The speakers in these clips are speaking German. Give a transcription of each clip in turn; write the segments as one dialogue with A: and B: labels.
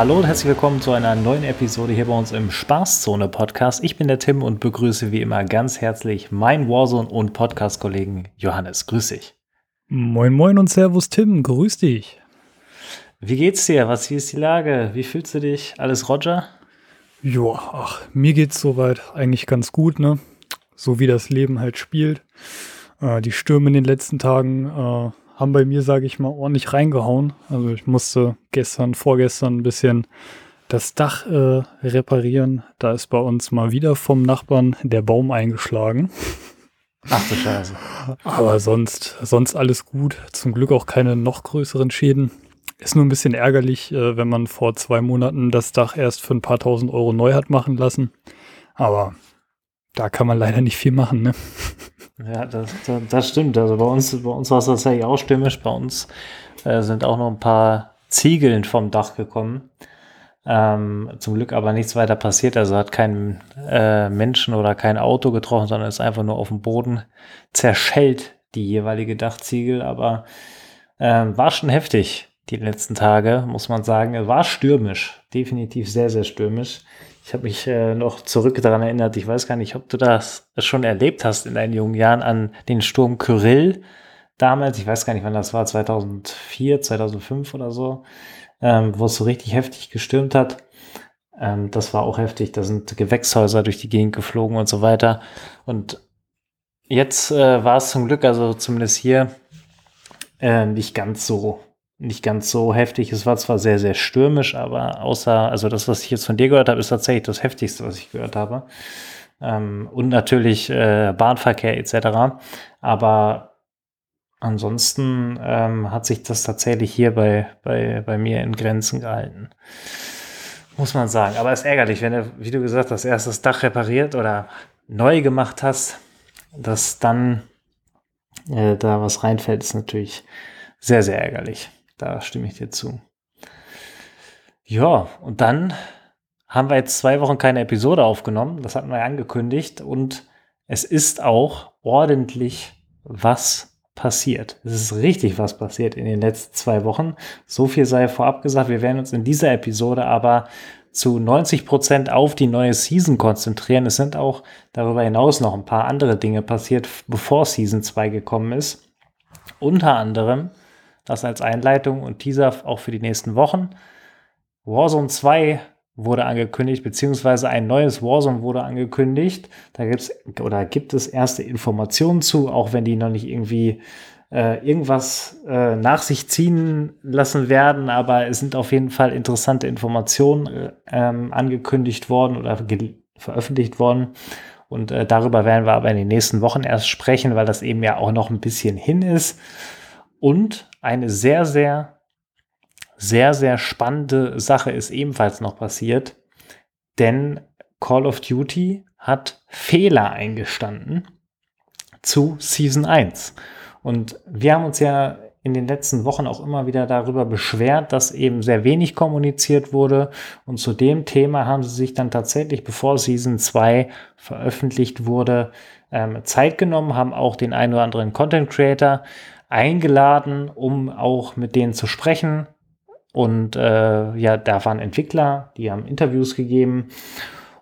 A: Hallo und herzlich willkommen zu einer neuen Episode hier bei uns im Spaßzone Podcast. Ich bin der Tim und begrüße wie immer ganz herzlich meinen Warzone und Podcast-Kollegen Johannes. Grüß dich.
B: Moin Moin und Servus Tim, grüß dich.
A: Wie geht's dir? Was hier ist die Lage? Wie fühlst du dich? Alles Roger?
B: Ja, ach, mir geht's soweit eigentlich ganz gut, ne? So wie das Leben halt spielt. Äh, die Stürme in den letzten Tagen äh, haben bei mir, sage ich mal, ordentlich reingehauen. Also ich musste gestern, vorgestern ein bisschen das Dach äh, reparieren. Da ist bei uns mal wieder vom Nachbarn der Baum eingeschlagen.
A: Ach du Scheiße.
B: Aber sonst, sonst alles gut. Zum Glück auch keine noch größeren Schäden. Ist nur ein bisschen ärgerlich, äh, wenn man vor zwei Monaten das Dach erst für ein paar tausend Euro neu hat machen lassen. Aber da kann man leider nicht viel machen, ne?
A: Ja, das, das, das stimmt. Also bei uns, bei uns war es tatsächlich auch stürmisch. Bei uns äh, sind auch noch ein paar Ziegeln vom Dach gekommen. Ähm, zum Glück aber nichts weiter passiert. Also hat kein äh, Menschen oder kein Auto getroffen, sondern ist einfach nur auf dem Boden zerschellt, die jeweilige Dachziegel. Aber äh, war schon heftig die letzten Tage, muss man sagen. War stürmisch, definitiv sehr, sehr stürmisch. Ich habe mich äh, noch zurück daran erinnert, ich weiß gar nicht, ob du das schon erlebt hast in deinen jungen Jahren an den Sturm Kyrill damals. Ich weiß gar nicht, wann das war, 2004, 2005 oder so, ähm, wo es so richtig heftig gestürmt hat. Ähm, das war auch heftig. Da sind Gewächshäuser durch die Gegend geflogen und so weiter. Und jetzt äh, war es zum Glück, also zumindest hier, äh, nicht ganz so nicht ganz so heftig. Es war zwar sehr, sehr stürmisch, aber außer, also das, was ich jetzt von dir gehört habe, ist tatsächlich das Heftigste, was ich gehört habe. Ähm, und natürlich äh, Bahnverkehr etc. Aber ansonsten ähm, hat sich das tatsächlich hier bei, bei, bei mir in Grenzen gehalten. Muss man sagen. Aber es ist ärgerlich, wenn du, wie du gesagt hast, erst das Dach repariert oder neu gemacht hast, dass dann äh, da was reinfällt, ist natürlich sehr, sehr ärgerlich. Da stimme ich dir zu. Ja, und dann haben wir jetzt zwei Wochen keine Episode aufgenommen. Das hatten wir ja angekündigt. Und es ist auch ordentlich was passiert. Es ist richtig was passiert in den letzten zwei Wochen. So viel sei vorab gesagt. Wir werden uns in dieser Episode aber zu 90 Prozent auf die neue Season konzentrieren. Es sind auch darüber hinaus noch ein paar andere Dinge passiert, bevor Season 2 gekommen ist. Unter anderem das als Einleitung und Teaser auch für die nächsten Wochen. Warzone 2 wurde angekündigt, beziehungsweise ein neues Warzone wurde angekündigt. Da gibt's oder gibt es erste Informationen zu, auch wenn die noch nicht irgendwie äh, irgendwas äh, nach sich ziehen lassen werden, aber es sind auf jeden Fall interessante Informationen äh, ähm, angekündigt worden oder veröffentlicht worden. Und äh, darüber werden wir aber in den nächsten Wochen erst sprechen, weil das eben ja auch noch ein bisschen hin ist. Und eine sehr, sehr, sehr, sehr spannende Sache ist ebenfalls noch passiert, denn Call of Duty hat Fehler eingestanden zu Season 1. Und wir haben uns ja in den letzten Wochen auch immer wieder darüber beschwert, dass eben sehr wenig kommuniziert wurde. Und zu dem Thema haben sie sich dann tatsächlich, bevor Season 2 veröffentlicht wurde, ähm, Zeit genommen, haben auch den einen oder anderen Content Creator eingeladen, um auch mit denen zu sprechen. Und äh, ja, da waren Entwickler, die haben Interviews gegeben.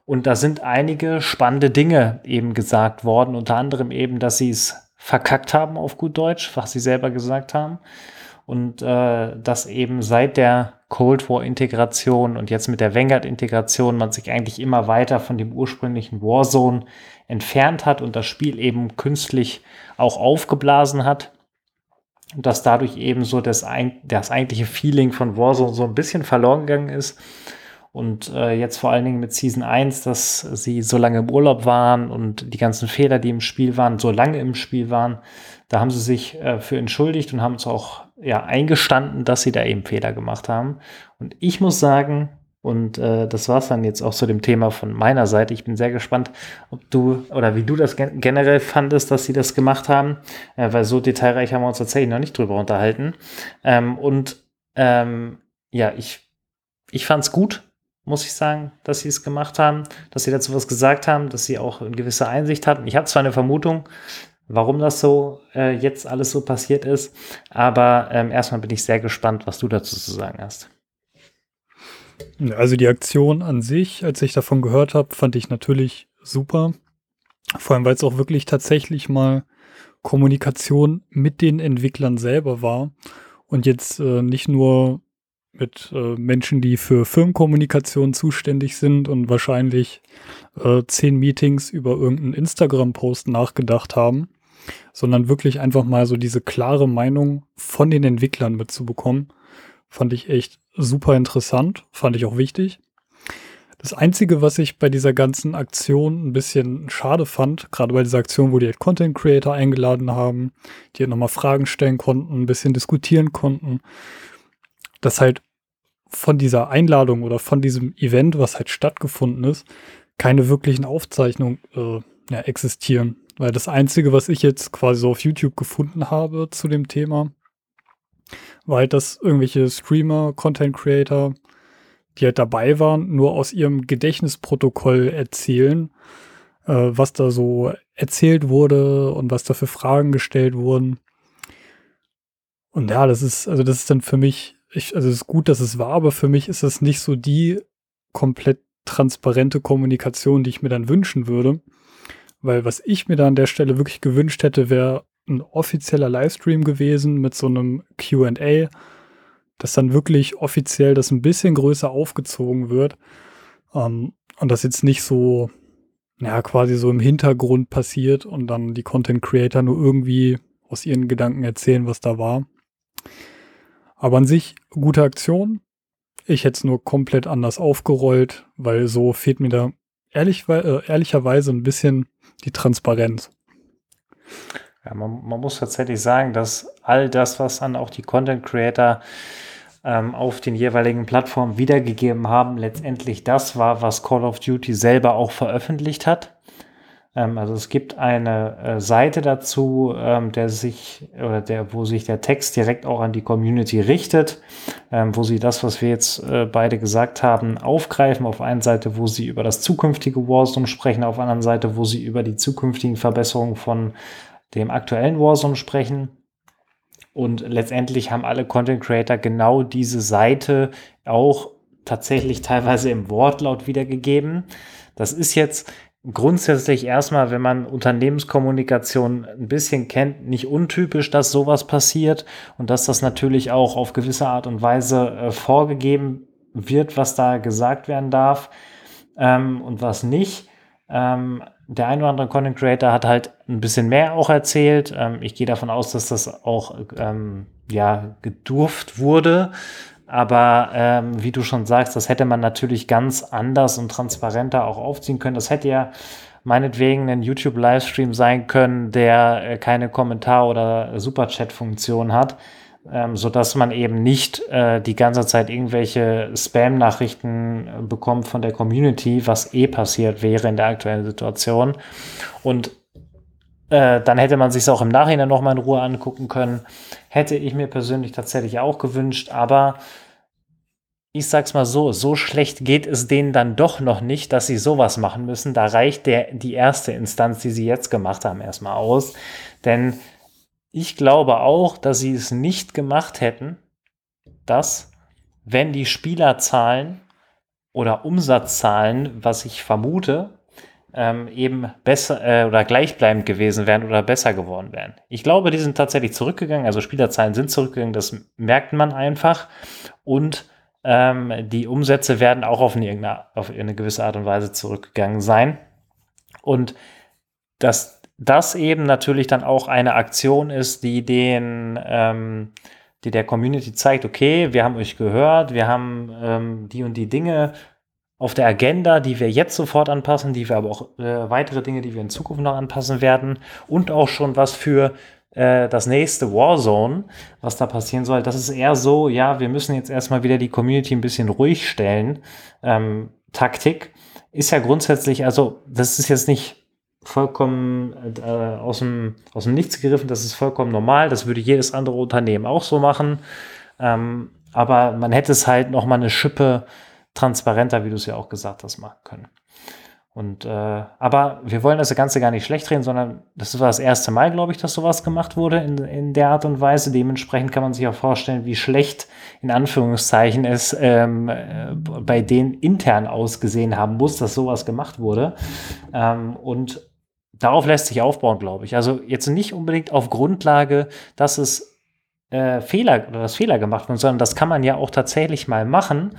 A: Und da sind einige spannende Dinge eben gesagt worden, unter anderem eben, dass sie es verkackt haben auf gut Deutsch, was sie selber gesagt haben. Und äh, dass eben seit der Cold War-Integration und jetzt mit der Vanguard-Integration man sich eigentlich immer weiter von dem ursprünglichen Warzone entfernt hat und das Spiel eben künstlich auch aufgeblasen hat dass dadurch eben so das, das eigentliche Feeling von Warzone so ein bisschen verloren gegangen ist. Und äh, jetzt vor allen Dingen mit Season 1, dass sie so lange im Urlaub waren und die ganzen Fehler, die im Spiel waren, so lange im Spiel waren, da haben sie sich äh, für entschuldigt und haben es auch ja, eingestanden, dass sie da eben Fehler gemacht haben. Und ich muss sagen, und äh, das war es dann jetzt auch zu dem Thema von meiner Seite. Ich bin sehr gespannt, ob du oder wie du das gen generell fandest, dass sie das gemacht haben, äh, weil so detailreich haben wir uns tatsächlich noch nicht drüber unterhalten. Ähm, und ähm, ja, ich, ich fand es gut, muss ich sagen, dass sie es gemacht haben, dass sie dazu was gesagt haben, dass sie auch eine gewisse Einsicht hatten. Ich habe zwar eine Vermutung, warum das so äh, jetzt alles so passiert ist, aber ähm, erstmal bin ich sehr gespannt, was du dazu zu sagen hast.
B: Also die Aktion an sich, als ich davon gehört habe, fand ich natürlich super. Vor allem, weil es auch wirklich tatsächlich mal Kommunikation mit den Entwicklern selber war und jetzt äh, nicht nur mit äh, Menschen, die für Firmenkommunikation zuständig sind und wahrscheinlich äh, zehn Meetings über irgendeinen Instagram-Post nachgedacht haben, sondern wirklich einfach mal so diese klare Meinung von den Entwicklern mitzubekommen, fand ich echt super interessant, fand ich auch wichtig. Das Einzige, was ich bei dieser ganzen Aktion ein bisschen schade fand, gerade bei dieser Aktion, wo die halt Content Creator eingeladen haben, die halt nochmal Fragen stellen konnten, ein bisschen diskutieren konnten, dass halt von dieser Einladung oder von diesem Event, was halt stattgefunden ist, keine wirklichen Aufzeichnungen äh, ja, existieren. Weil das Einzige, was ich jetzt quasi so auf YouTube gefunden habe zu dem Thema, halt, dass irgendwelche Streamer, Content Creator, die halt dabei waren, nur aus ihrem Gedächtnisprotokoll erzählen, äh, was da so erzählt wurde und was da für Fragen gestellt wurden. Und ja, das ist, also das ist dann für mich, ich, also es ist gut, dass es war, aber für mich ist das nicht so die komplett transparente Kommunikation, die ich mir dann wünschen würde. Weil was ich mir da an der Stelle wirklich gewünscht hätte, wäre ein offizieller Livestream gewesen mit so einem QA, dass dann wirklich offiziell das ein bisschen größer aufgezogen wird. Ähm, und das jetzt nicht so, ja, quasi so im Hintergrund passiert und dann die Content Creator nur irgendwie aus ihren Gedanken erzählen, was da war. Aber an sich gute Aktion. Ich hätte es nur komplett anders aufgerollt, weil so fehlt mir da ehrlich, äh, ehrlicherweise ein bisschen die Transparenz.
A: Ja, man, man, muss tatsächlich sagen, dass all das, was dann auch die Content Creator ähm, auf den jeweiligen Plattformen wiedergegeben haben, letztendlich das war, was Call of Duty selber auch veröffentlicht hat. Ähm, also es gibt eine äh, Seite dazu, ähm, der sich oder der, wo sich der Text direkt auch an die Community richtet, ähm, wo sie das, was wir jetzt äh, beide gesagt haben, aufgreifen. Auf einer Seite, wo sie über das zukünftige Warzone sprechen, auf der anderen Seite, wo sie über die zukünftigen Verbesserungen von dem aktuellen Warzone sprechen. Und letztendlich haben alle Content Creator genau diese Seite auch tatsächlich teilweise im Wortlaut wiedergegeben. Das ist jetzt grundsätzlich erstmal, wenn man Unternehmenskommunikation ein bisschen kennt, nicht untypisch, dass sowas passiert und dass das natürlich auch auf gewisse Art und Weise äh, vorgegeben wird, was da gesagt werden darf ähm, und was nicht. Ähm, der ein oder andere Content Creator hat halt ein bisschen mehr auch erzählt. Ähm, ich gehe davon aus, dass das auch ähm, ja gedurft wurde. Aber ähm, wie du schon sagst, das hätte man natürlich ganz anders und transparenter auch aufziehen können. Das hätte ja meinetwegen ein YouTube-Livestream sein können, der äh, keine Kommentar- oder Superchat-Funktion hat ähm, so dass man eben nicht äh, die ganze Zeit irgendwelche Spam-Nachrichten äh, bekommt von der Community, was eh passiert wäre in der aktuellen Situation. Und äh, dann hätte man sich auch im Nachhinein noch mal in Ruhe angucken können. Hätte ich mir persönlich tatsächlich auch gewünscht, aber ich sag's mal so, so schlecht geht es denen dann doch noch nicht, dass sie sowas machen müssen. Da reicht der, die erste Instanz, die sie jetzt gemacht haben, erstmal aus. Denn ich glaube auch, dass sie es nicht gemacht hätten, dass, wenn die Spielerzahlen oder Umsatzzahlen, was ich vermute, ähm, eben besser äh, oder gleichbleibend gewesen wären oder besser geworden wären. Ich glaube, die sind tatsächlich zurückgegangen, also Spielerzahlen sind zurückgegangen, das merkt man einfach. Und ähm, die Umsätze werden auch auf eine, auf eine gewisse Art und Weise zurückgegangen sein. Und das das eben natürlich dann auch eine Aktion ist, die den, ähm, die der Community zeigt, okay, wir haben euch gehört, wir haben ähm, die und die Dinge auf der Agenda, die wir jetzt sofort anpassen, die wir aber auch äh, weitere Dinge, die wir in Zukunft noch anpassen werden und auch schon was für äh, das nächste Warzone, was da passieren soll. Das ist eher so, ja, wir müssen jetzt erstmal wieder die Community ein bisschen ruhig stellen. Ähm, Taktik ist ja grundsätzlich, also das ist jetzt nicht vollkommen äh, aus, dem, aus dem Nichts gegriffen. Das ist vollkommen normal. Das würde jedes andere Unternehmen auch so machen. Ähm, aber man hätte es halt noch mal eine Schippe transparenter, wie du es ja auch gesagt hast, machen können. Und äh, aber wir wollen das Ganze gar nicht schlecht reden, sondern das war das erste Mal, glaube ich, dass sowas gemacht wurde in, in der Art und Weise. Dementsprechend kann man sich auch vorstellen, wie schlecht in Anführungszeichen es ähm, äh, bei denen intern ausgesehen haben muss, dass sowas gemacht wurde. Ähm, und darauf lässt sich aufbauen, glaube ich. Also jetzt nicht unbedingt auf Grundlage, dass es äh, Fehler oder dass Fehler gemacht wurden, sondern das kann man ja auch tatsächlich mal machen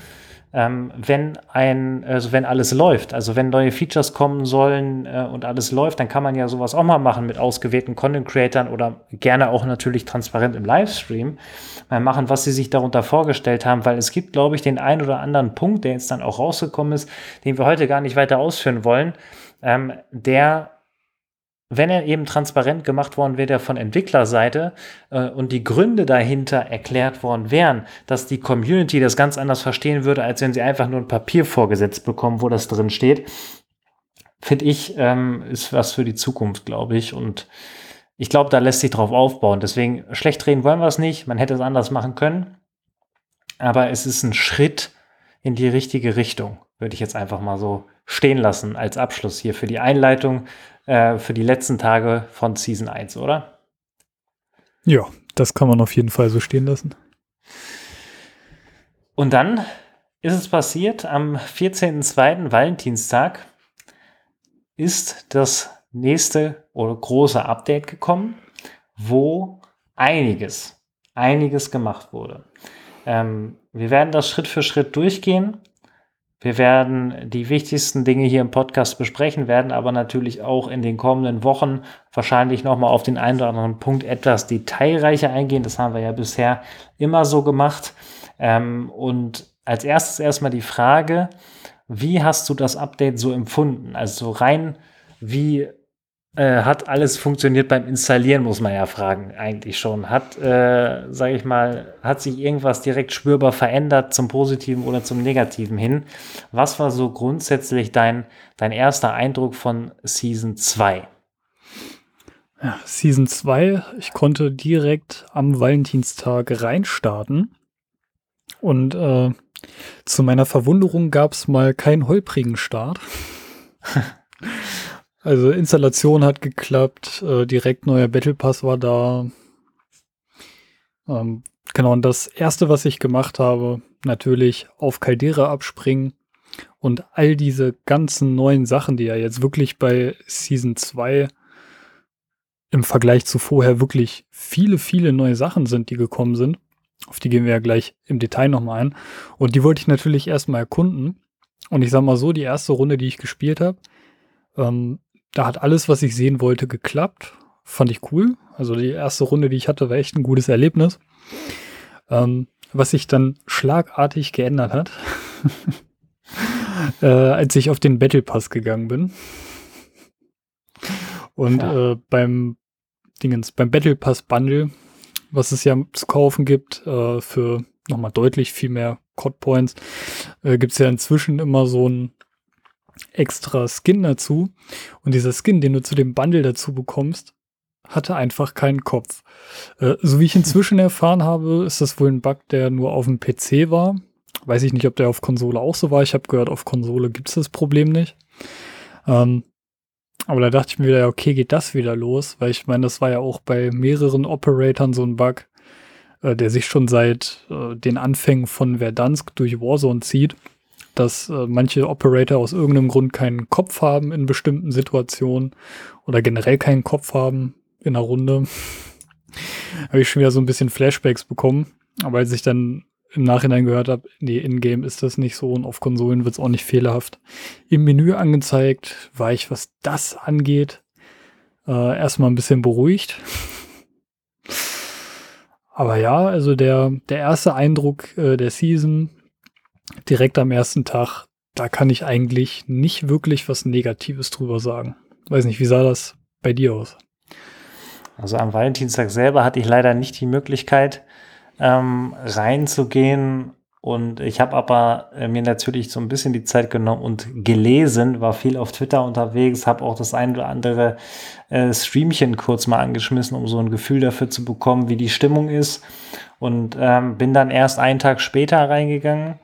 A: ähm, wenn ein, also wenn alles läuft, also wenn neue Features kommen sollen äh, und alles läuft, dann kann man ja sowas auch mal machen mit ausgewählten Content Creatern oder gerne auch natürlich transparent im Livestream mal machen, was sie sich darunter vorgestellt haben, weil es gibt, glaube ich, den einen oder anderen Punkt, der jetzt dann auch rausgekommen ist, den wir heute gar nicht weiter ausführen wollen, ähm, der wenn er eben transparent gemacht worden wäre von Entwicklerseite äh, und die Gründe dahinter erklärt worden wären, dass die Community das ganz anders verstehen würde, als wenn sie einfach nur ein Papier vorgesetzt bekommen, wo das drin steht, finde ich, ähm, ist was für die Zukunft, glaube ich. Und ich glaube, da lässt sich drauf aufbauen. Deswegen schlecht reden wollen wir es nicht. Man hätte es anders machen können. Aber es ist ein Schritt in die richtige Richtung, würde ich jetzt einfach mal so stehen lassen als Abschluss hier für die Einleitung äh, für die letzten Tage von Season 1, oder?
B: Ja, das kann man auf jeden Fall so stehen lassen.
A: Und dann ist es passiert, am 14.02. Valentinstag ist das nächste oder große Update gekommen, wo einiges, einiges gemacht wurde. Ähm, wir werden das Schritt für Schritt durchgehen. Wir werden die wichtigsten Dinge hier im Podcast besprechen, werden aber natürlich auch in den kommenden Wochen wahrscheinlich nochmal auf den einen oder anderen Punkt etwas detailreicher eingehen. Das haben wir ja bisher immer so gemacht. Ähm, und als erstes erstmal die Frage, wie hast du das Update so empfunden? Also rein, wie äh, hat alles funktioniert beim Installieren, muss man ja fragen, eigentlich schon. Hat, äh, sage ich mal, hat sich irgendwas direkt spürbar verändert zum Positiven oder zum Negativen hin? Was war so grundsätzlich dein, dein erster Eindruck von Season 2?
B: Ja, Season 2, ich konnte direkt am Valentinstag reinstarten. Und äh, zu meiner Verwunderung gab es mal keinen holprigen Start. Also Installation hat geklappt, äh, direkt neuer Battle Pass war da. Ähm, genau, und das erste, was ich gemacht habe, natürlich auf Caldera abspringen und all diese ganzen neuen Sachen, die ja jetzt wirklich bei Season 2 im Vergleich zu vorher wirklich viele, viele neue Sachen sind, die gekommen sind. Auf die gehen wir ja gleich im Detail nochmal ein. Und die wollte ich natürlich erstmal erkunden. Und ich sag mal so, die erste Runde, die ich gespielt habe, ähm, da hat alles, was ich sehen wollte, geklappt. Fand ich cool. Also die erste Runde, die ich hatte, war echt ein gutes Erlebnis. Ähm, was sich dann schlagartig geändert hat, äh, als ich auf den Battle Pass gegangen bin. Und ja. äh, beim Dingens, beim Battle Pass Bundle, was es ja zu kaufen gibt, äh, für nochmal deutlich viel mehr Cod Points, äh, gibt es ja inzwischen immer so ein extra Skin dazu. Und dieser Skin, den du zu dem Bundle dazu bekommst, hatte einfach keinen Kopf. Äh, so wie ich inzwischen erfahren habe, ist das wohl ein Bug, der nur auf dem PC war. Weiß ich nicht, ob der auf Konsole auch so war. Ich habe gehört, auf Konsole gibt es das Problem nicht. Ähm, aber da dachte ich mir wieder, okay, geht das wieder los? Weil ich meine, das war ja auch bei mehreren Operatoren so ein Bug, äh, der sich schon seit äh, den Anfängen von Verdansk durch Warzone zieht dass äh, manche Operator aus irgendeinem Grund keinen Kopf haben in bestimmten Situationen oder generell keinen Kopf haben in einer Runde. habe ich schon wieder so ein bisschen Flashbacks bekommen. Aber als ich dann im Nachhinein gehört habe, nee, in-game ist das nicht so und auf Konsolen wird es auch nicht fehlerhaft im Menü angezeigt, war ich, was das angeht, äh, erstmal ein bisschen beruhigt. Aber ja, also der, der erste Eindruck äh, der Season direkt am ersten Tag, da kann ich eigentlich nicht wirklich was Negatives drüber sagen. Weiß nicht, wie sah das bei dir aus?
A: Also am Valentinstag selber hatte ich leider nicht die Möglichkeit, ähm, reinzugehen. Und ich habe aber äh, mir natürlich so ein bisschen die Zeit genommen und gelesen, war viel auf Twitter unterwegs, habe auch das ein oder andere äh, Streamchen kurz mal angeschmissen, um so ein Gefühl dafür zu bekommen, wie die Stimmung ist. Und ähm, bin dann erst einen Tag später reingegangen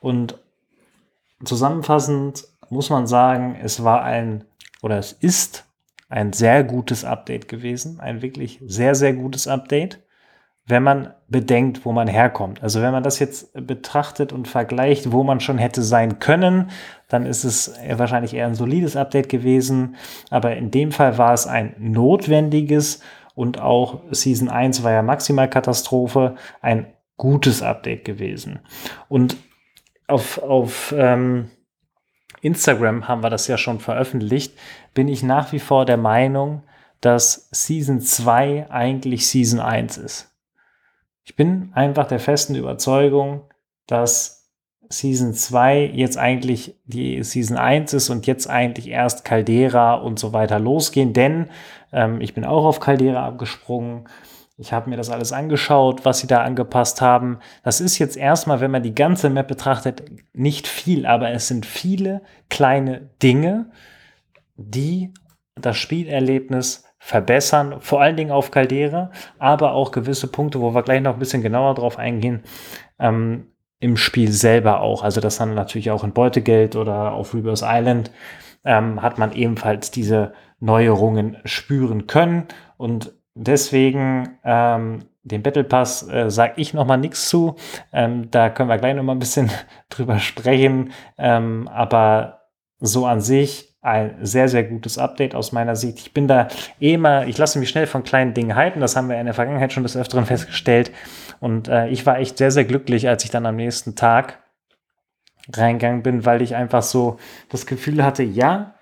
A: und zusammenfassend muss man sagen, es war ein oder es ist ein sehr gutes Update gewesen, ein wirklich sehr, sehr gutes Update, wenn man bedenkt, wo man herkommt. Also wenn man das jetzt betrachtet und vergleicht, wo man schon hätte sein können, dann ist es wahrscheinlich eher ein solides Update gewesen. Aber in dem Fall war es ein notwendiges und auch Season 1 war ja Maximalkatastrophe, ein gutes Update gewesen. Und auf, auf ähm, Instagram haben wir das ja schon veröffentlicht, bin ich nach wie vor der Meinung, dass Season 2 eigentlich Season 1 ist. Ich bin einfach der festen Überzeugung, dass Season 2 jetzt eigentlich die Season 1 ist und jetzt eigentlich erst Caldera und so weiter losgehen, denn ähm, ich bin auch auf Caldera abgesprungen ich habe mir das alles angeschaut, was sie da angepasst haben. Das ist jetzt erstmal, wenn man die ganze Map betrachtet, nicht viel, aber es sind viele kleine Dinge, die das Spielerlebnis verbessern, vor allen Dingen auf Caldera, aber auch gewisse Punkte, wo wir gleich noch ein bisschen genauer drauf eingehen, ähm, im Spiel selber auch. Also das dann natürlich auch in Beutegeld oder auf Rebirth Island ähm, hat man ebenfalls diese Neuerungen spüren können und Deswegen ähm, den Battle Pass äh, sage ich noch mal nichts zu. Ähm, da können wir gleich noch mal ein bisschen drüber sprechen. Ähm, aber so an sich ein sehr, sehr gutes Update aus meiner Sicht. Ich bin da eh mal, ich lasse mich schnell von kleinen Dingen halten. Das haben wir in der Vergangenheit schon des Öfteren festgestellt. Und äh, ich war echt sehr, sehr glücklich, als ich dann am nächsten Tag reingegangen bin, weil ich einfach so das Gefühl hatte, ja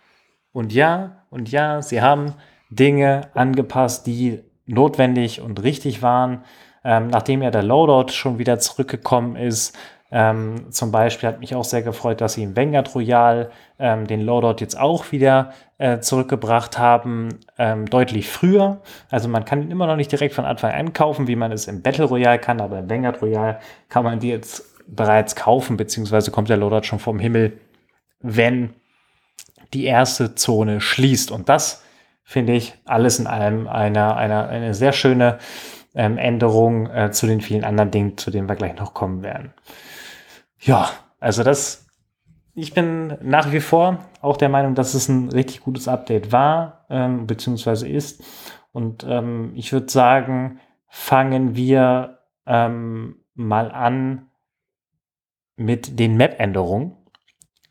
A: und ja und ja, sie haben Dinge angepasst, die notwendig und richtig waren. Ähm, nachdem ja der Loadout schon wieder zurückgekommen ist, ähm, zum Beispiel hat mich auch sehr gefreut, dass sie im Vanguard Royal ähm, den Loadout jetzt auch wieder äh, zurückgebracht haben, ähm, deutlich früher. Also man kann ihn immer noch nicht direkt von Anfang an kaufen, wie man es im Battle Royale kann, aber im Vanguard Royal kann man die jetzt bereits kaufen, beziehungsweise kommt der Loadout schon vom Himmel, wenn die erste Zone schließt. Und das finde ich, alles in allem eine, eine, eine sehr schöne ähm, Änderung äh, zu den vielen anderen Dingen, zu denen wir gleich noch kommen werden. Ja, also das, ich bin nach wie vor auch der Meinung, dass es ein richtig gutes Update war, ähm, beziehungsweise ist. Und ähm, ich würde sagen, fangen wir ähm, mal an mit den Map-Änderungen,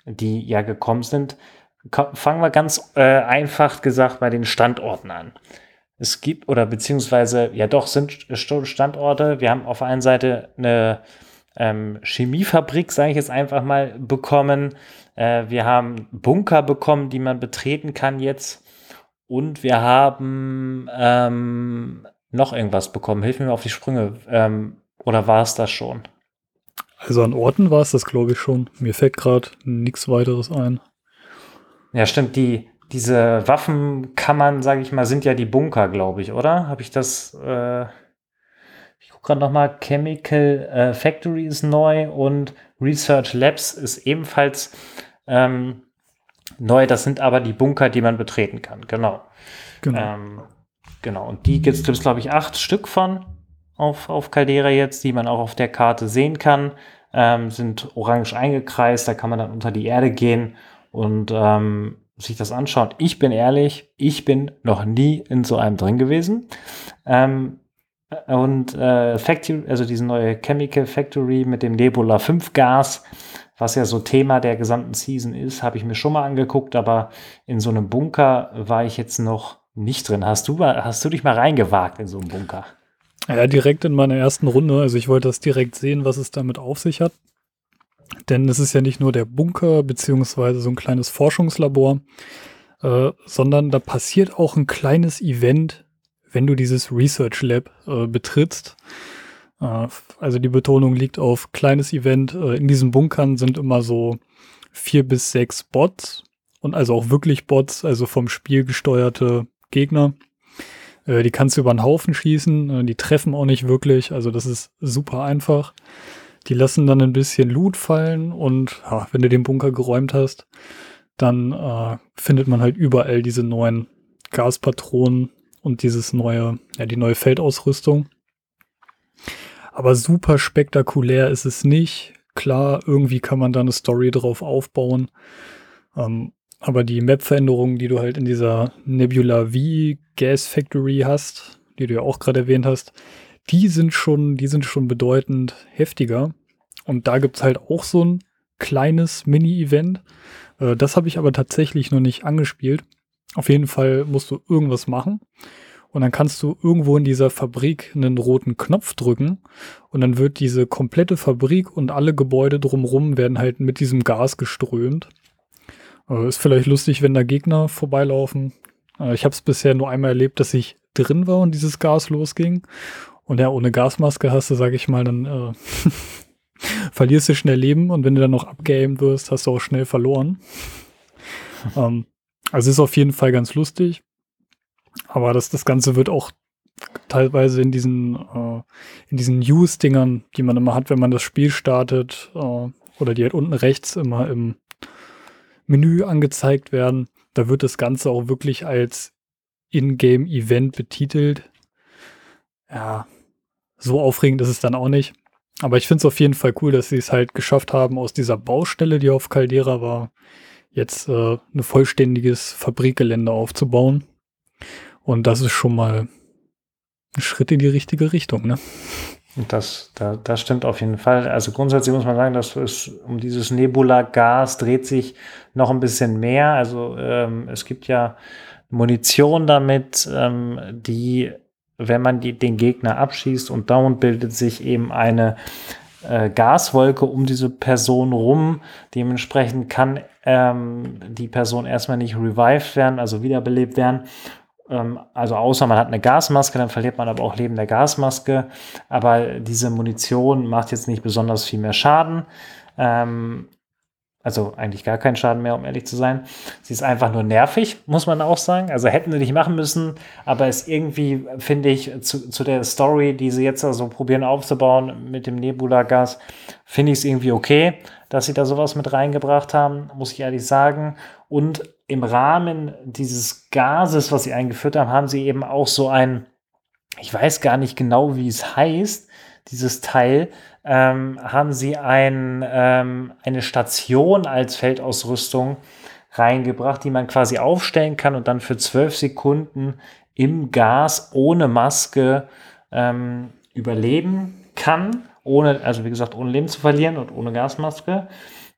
A: die ja gekommen sind fangen wir ganz äh, einfach gesagt bei den Standorten an. Es gibt, oder beziehungsweise, ja doch, sind Standorte. Wir haben auf der einen Seite eine ähm, Chemiefabrik, sage ich jetzt einfach mal, bekommen. Äh, wir haben Bunker bekommen, die man betreten kann jetzt. Und wir haben ähm, noch irgendwas bekommen. Hilf mir auf die Sprünge. Ähm, oder war es das schon?
B: Also an Orten war es das, glaube ich, schon. Mir fällt gerade nichts weiteres ein.
A: Ja, stimmt. Die, diese Waffenkammern, sage ich mal, sind ja die Bunker, glaube ich, oder? Habe ich das? Äh, ich gucke gerade noch mal. Chemical äh, Factory ist neu und Research Labs ist ebenfalls ähm, neu. Das sind aber die Bunker, die man betreten kann. Genau. Genau. Ähm, genau. Und die gibt es, glaube ich, acht Stück von auf, auf Caldera jetzt, die man auch auf der Karte sehen kann. Ähm, sind orange eingekreist. Da kann man dann unter die Erde gehen und ähm, sich das anschaut. Ich bin ehrlich, ich bin noch nie in so einem drin gewesen. Ähm, und äh, Factory, also diese neue Chemical Factory mit dem Nebula 5 Gas, was ja so Thema der gesamten Season ist, habe ich mir schon mal angeguckt, aber in so einem Bunker war ich jetzt noch nicht drin. Hast du, hast du dich mal reingewagt in so einen Bunker?
B: Ja, direkt in meiner ersten Runde. Also ich wollte das direkt sehen, was es damit auf sich hat. Denn es ist ja nicht nur der Bunker beziehungsweise so ein kleines Forschungslabor, äh, sondern da passiert auch ein kleines Event, wenn du dieses Research Lab äh, betrittst. Äh, also die Betonung liegt auf kleines Event. Äh, in diesen Bunkern sind immer so vier bis sechs Bots und also auch wirklich Bots, also vom Spiel gesteuerte Gegner. Äh, die kannst du über den Haufen schießen, äh, die treffen auch nicht wirklich, also das ist super einfach. Die lassen dann ein bisschen Loot fallen und ja, wenn du den Bunker geräumt hast, dann äh, findet man halt überall diese neuen Gaspatronen und dieses neue, ja, die neue Feldausrüstung. Aber super spektakulär ist es nicht. Klar, irgendwie kann man da eine Story drauf aufbauen. Ähm, aber die Map-Veränderungen, die du halt in dieser Nebula V Gas Factory hast, die du ja auch gerade erwähnt hast, die sind schon, die sind schon bedeutend heftiger. Und da gibt's halt auch so ein kleines Mini-Event. Äh, das habe ich aber tatsächlich noch nicht angespielt. Auf jeden Fall musst du irgendwas machen. Und dann kannst du irgendwo in dieser Fabrik einen roten Knopf drücken. Und dann wird diese komplette Fabrik und alle Gebäude drumherum werden halt mit diesem Gas geströmt. Äh, ist vielleicht lustig, wenn da Gegner vorbeilaufen. Äh, ich habe es bisher nur einmal erlebt, dass ich drin war und dieses Gas losging. Und ja, ohne Gasmaske hast du, sag ich mal, dann äh, verlierst du schnell Leben und wenn du dann noch abgeaimt wirst, hast du auch schnell verloren. ähm, also ist auf jeden Fall ganz lustig. Aber das, das Ganze wird auch teilweise in diesen, äh, in diesen News-Dingern, die man immer hat, wenn man das Spiel startet, äh, oder die halt unten rechts immer im Menü angezeigt werden, da wird das Ganze auch wirklich als In-Game-Event betitelt. Ja, so aufregend ist es dann auch nicht. Aber ich finde es auf jeden Fall cool, dass sie es halt geschafft haben, aus dieser Baustelle, die auf Caldera war, jetzt äh, ein vollständiges Fabrikgelände aufzubauen. Und das ist schon mal ein Schritt in die richtige Richtung, ne?
A: Das, da, das stimmt auf jeden Fall. Also grundsätzlich muss man sagen, dass es um dieses Nebula-Gas dreht sich noch ein bisschen mehr. Also ähm, es gibt ja Munition damit, ähm, die wenn man die, den Gegner abschießt und down bildet sich eben eine äh, Gaswolke um diese Person rum. Dementsprechend kann ähm, die Person erstmal nicht revived werden, also wiederbelebt werden. Ähm, also außer man hat eine Gasmaske, dann verliert man aber auch Leben der Gasmaske. Aber diese Munition macht jetzt nicht besonders viel mehr Schaden. Ähm, also eigentlich gar keinen Schaden mehr, um ehrlich zu sein. Sie ist einfach nur nervig, muss man auch sagen. Also hätten sie nicht machen müssen, aber es irgendwie, finde ich, zu, zu der Story, die sie jetzt also probieren aufzubauen mit dem Nebula-Gas, finde ich es irgendwie okay, dass sie da sowas mit reingebracht haben, muss ich ehrlich sagen. Und im Rahmen dieses Gases, was sie eingeführt haben, haben sie eben auch so ein, ich weiß gar nicht genau, wie es heißt, dieses Teil, ähm, haben sie ein, ähm, eine Station als Feldausrüstung reingebracht, die man quasi aufstellen kann und dann für zwölf Sekunden im Gas ohne Maske ähm, überleben kann, ohne, also wie gesagt, ohne Leben zu verlieren und ohne Gasmaske,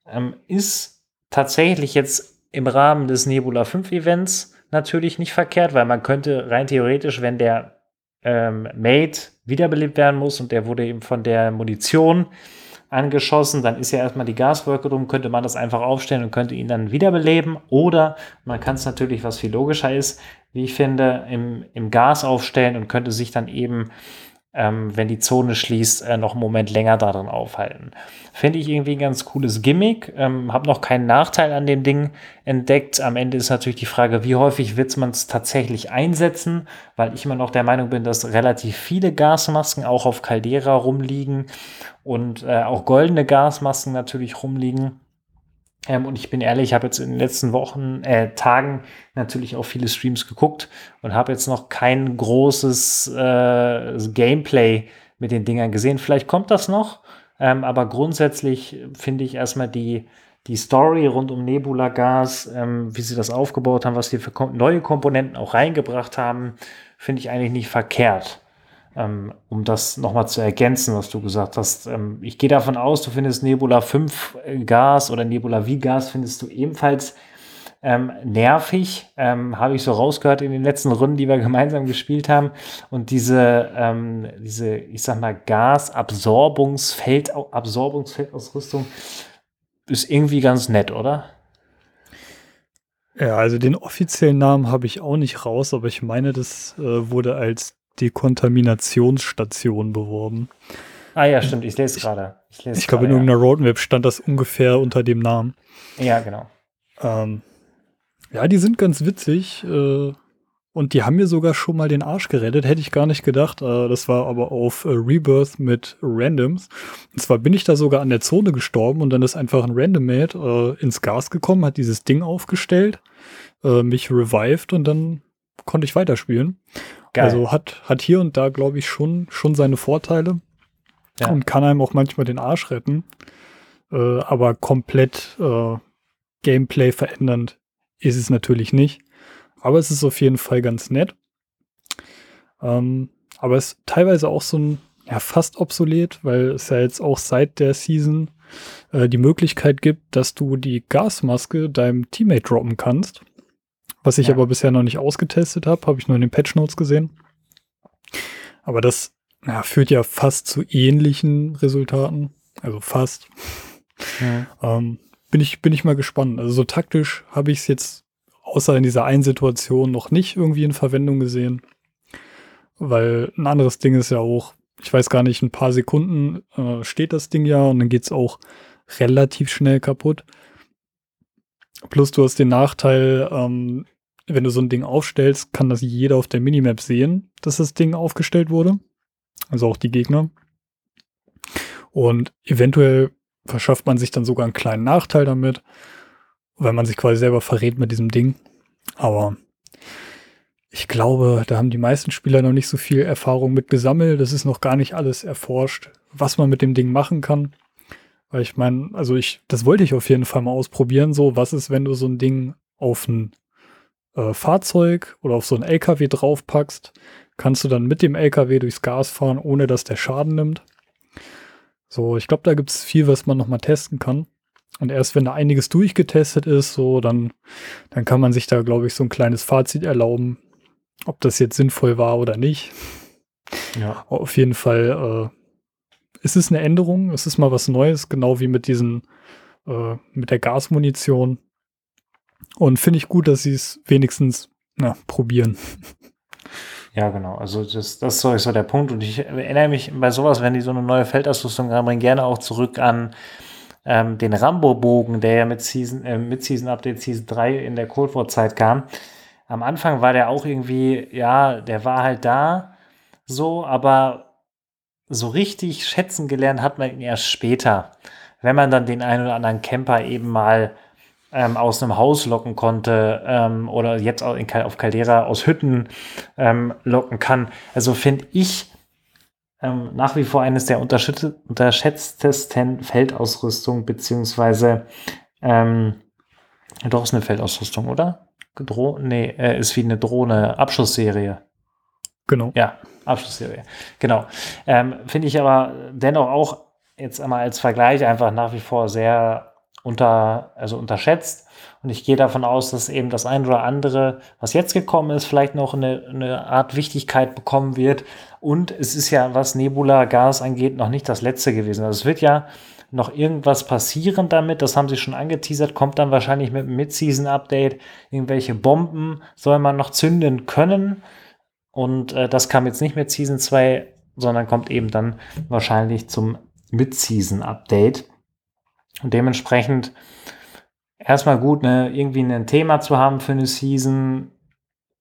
A: ähm, ist tatsächlich jetzt im Rahmen des Nebula 5 Events natürlich nicht verkehrt, weil man könnte rein theoretisch, wenn der ähm, Mate wiederbelebt werden muss und der wurde eben von der Munition angeschossen, dann ist ja erstmal die Gaswolke drum, könnte man das einfach aufstellen und könnte ihn dann wiederbeleben. Oder man kann es natürlich, was viel logischer ist, wie ich finde, im, im Gas aufstellen und könnte sich dann eben ähm, wenn die Zone schließt, äh, noch einen Moment länger darin aufhalten. Finde ich irgendwie ein ganz cooles Gimmick. Ähm, Habe noch keinen Nachteil an dem Ding entdeckt. Am Ende ist natürlich die Frage, wie häufig wird man es tatsächlich einsetzen, weil ich immer noch der Meinung bin, dass relativ viele Gasmasken auch auf Caldera rumliegen und äh, auch goldene Gasmasken natürlich rumliegen. Ähm, und ich bin ehrlich, ich habe jetzt in den letzten Wochen, äh, Tagen natürlich auch viele Streams geguckt und habe jetzt noch kein großes äh, Gameplay mit den Dingern gesehen. Vielleicht kommt das noch, ähm, aber grundsätzlich finde ich erstmal die, die Story rund um Nebula Gas, ähm, wie sie das aufgebaut haben, was sie für neue Komponenten auch reingebracht haben, finde ich eigentlich nicht verkehrt um das nochmal zu ergänzen, was du gesagt hast. Ähm, ich gehe davon aus, du findest Nebula 5 äh, Gas oder Nebula V Gas findest du ebenfalls ähm, nervig, ähm, habe ich so rausgehört in den letzten Runden, die wir gemeinsam gespielt haben. Und diese, ähm, diese, ich sag mal, Gasabsorbungsfeld, Absorbungsfeldausrüstung ist irgendwie ganz nett, oder?
B: Ja, also den offiziellen Namen habe ich auch nicht raus, aber ich meine, das äh, wurde als Dekontaminationsstation beworben.
A: Ah ja, stimmt, ich lese gerade.
B: Ich, ich glaube, in irgendeiner Roadmap stand das ungefähr unter dem Namen.
A: Ja, genau.
B: Ähm, ja, die sind ganz witzig. Äh, und die haben mir sogar schon mal den Arsch gerettet, hätte ich gar nicht gedacht. Äh, das war aber auf äh, Rebirth mit Randoms. Und zwar bin ich da sogar an der Zone gestorben und dann ist einfach ein Randommate äh, ins Gas gekommen, hat dieses Ding aufgestellt, mich revived und dann konnte ich weiterspielen. Geil. Also hat, hat hier und da, glaube ich, schon, schon seine Vorteile ja. und kann einem auch manchmal den Arsch retten. Äh, aber komplett, äh, Gameplay verändernd ist es natürlich nicht. Aber es ist auf jeden Fall ganz nett. Ähm, aber es ist teilweise auch so ein, ja, fast obsolet, weil es ja jetzt auch seit der Season äh, die Möglichkeit gibt, dass du die Gasmaske deinem Teammate droppen kannst. Was ich ja. aber bisher noch nicht ausgetestet habe, habe ich nur in den Patch Notes gesehen. Aber das ja, führt ja fast zu ähnlichen Resultaten. Also fast. Ja. Ähm, bin, ich, bin ich mal gespannt. Also so taktisch habe ich es jetzt außer in dieser einen Situation noch nicht irgendwie in Verwendung gesehen. Weil ein anderes Ding ist ja auch, ich weiß gar nicht, ein paar Sekunden äh, steht das Ding ja und dann geht es auch relativ schnell kaputt. Plus du hast den Nachteil, ähm, wenn du so ein Ding aufstellst, kann das jeder auf der Minimap sehen, dass das Ding aufgestellt wurde. Also auch die Gegner. Und eventuell verschafft man sich dann sogar einen kleinen Nachteil damit, weil man sich quasi selber verrät mit diesem Ding. Aber ich glaube, da haben die meisten Spieler noch nicht so viel Erfahrung mit gesammelt. Das ist noch gar nicht alles erforscht, was man mit dem Ding machen kann. Weil ich meine, also ich, das wollte ich auf jeden Fall mal ausprobieren. So, was ist, wenn du so ein Ding auf ein äh, Fahrzeug oder auf so ein LKW draufpackst? Kannst du dann mit dem LKW durchs Gas fahren, ohne dass der Schaden nimmt? So, ich glaube, da gibt es viel, was man noch mal testen kann. Und erst wenn da einiges durchgetestet ist, so, dann, dann kann man sich da, glaube ich, so ein kleines Fazit erlauben, ob das jetzt sinnvoll war oder nicht. Ja. Auf jeden Fall äh, ist es eine Änderung, es ist mal was Neues, genau wie mit diesen, äh, mit der Gasmunition. Und finde ich gut, dass sie es wenigstens na, probieren.
A: Ja, genau. Also das, das ist so der Punkt. Und ich erinnere mich bei sowas, wenn die so eine neue Feldausrüstung haben, gerne auch zurück an ähm, den Rambo-Bogen, der ja mit Season, äh, mit Season Update Season 3 in der Cold War Zeit kam am Anfang war der auch irgendwie, ja, der war halt da so, aber so richtig schätzen gelernt hat man ihn erst später, wenn man dann den einen oder anderen Camper eben mal ähm, aus einem Haus locken konnte ähm, oder jetzt auch in, auf Caldera aus Hütten ähm, locken kann. Also finde ich ähm, nach wie vor eines der unterschätztesten Feldausrüstung, beziehungsweise ähm, doch ist eine Feldausrüstung, oder? Dro nee, äh, ist wie eine Drohne, Abschussserie.
B: Genau.
A: Ja, Abschussserie. Genau. Ähm, Finde ich aber dennoch auch jetzt einmal als Vergleich einfach nach wie vor sehr unter, also unterschätzt. Und ich gehe davon aus, dass eben das ein oder andere, was jetzt gekommen ist, vielleicht noch eine, eine Art Wichtigkeit bekommen wird. Und es ist ja, was Nebula-Gas angeht, noch nicht das letzte gewesen. Also es wird ja noch irgendwas passieren damit. Das haben sie schon angeteasert. Kommt dann wahrscheinlich mit einem Mid-Season-Update. Irgendwelche Bomben soll man noch zünden können. Und äh, das kam jetzt nicht mit Season 2, sondern kommt eben dann wahrscheinlich zum Mid-Season-Update. Und dementsprechend erstmal gut, ne, irgendwie ein Thema zu haben für eine Season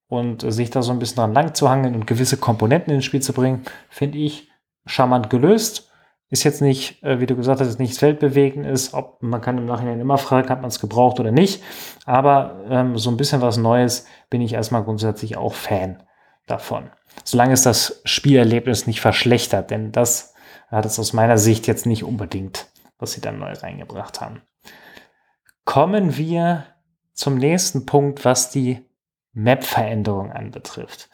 A: und sich da so ein bisschen dran lang zu hangeln und gewisse Komponenten ins Spiel zu bringen, finde ich charmant gelöst. Ist jetzt nicht, äh, wie du gesagt hast, nichts Weltbewegen ist. Ob, man kann im Nachhinein immer fragen, hat man es gebraucht oder nicht. Aber ähm, so ein bisschen was Neues bin ich erstmal grundsätzlich auch Fan davon. Solange es das Spielerlebnis nicht verschlechtert, denn das hat es aus meiner Sicht jetzt nicht unbedingt, was sie dann neu reingebracht haben. Kommen wir zum nächsten Punkt, was die Map-Veränderung anbetrifft.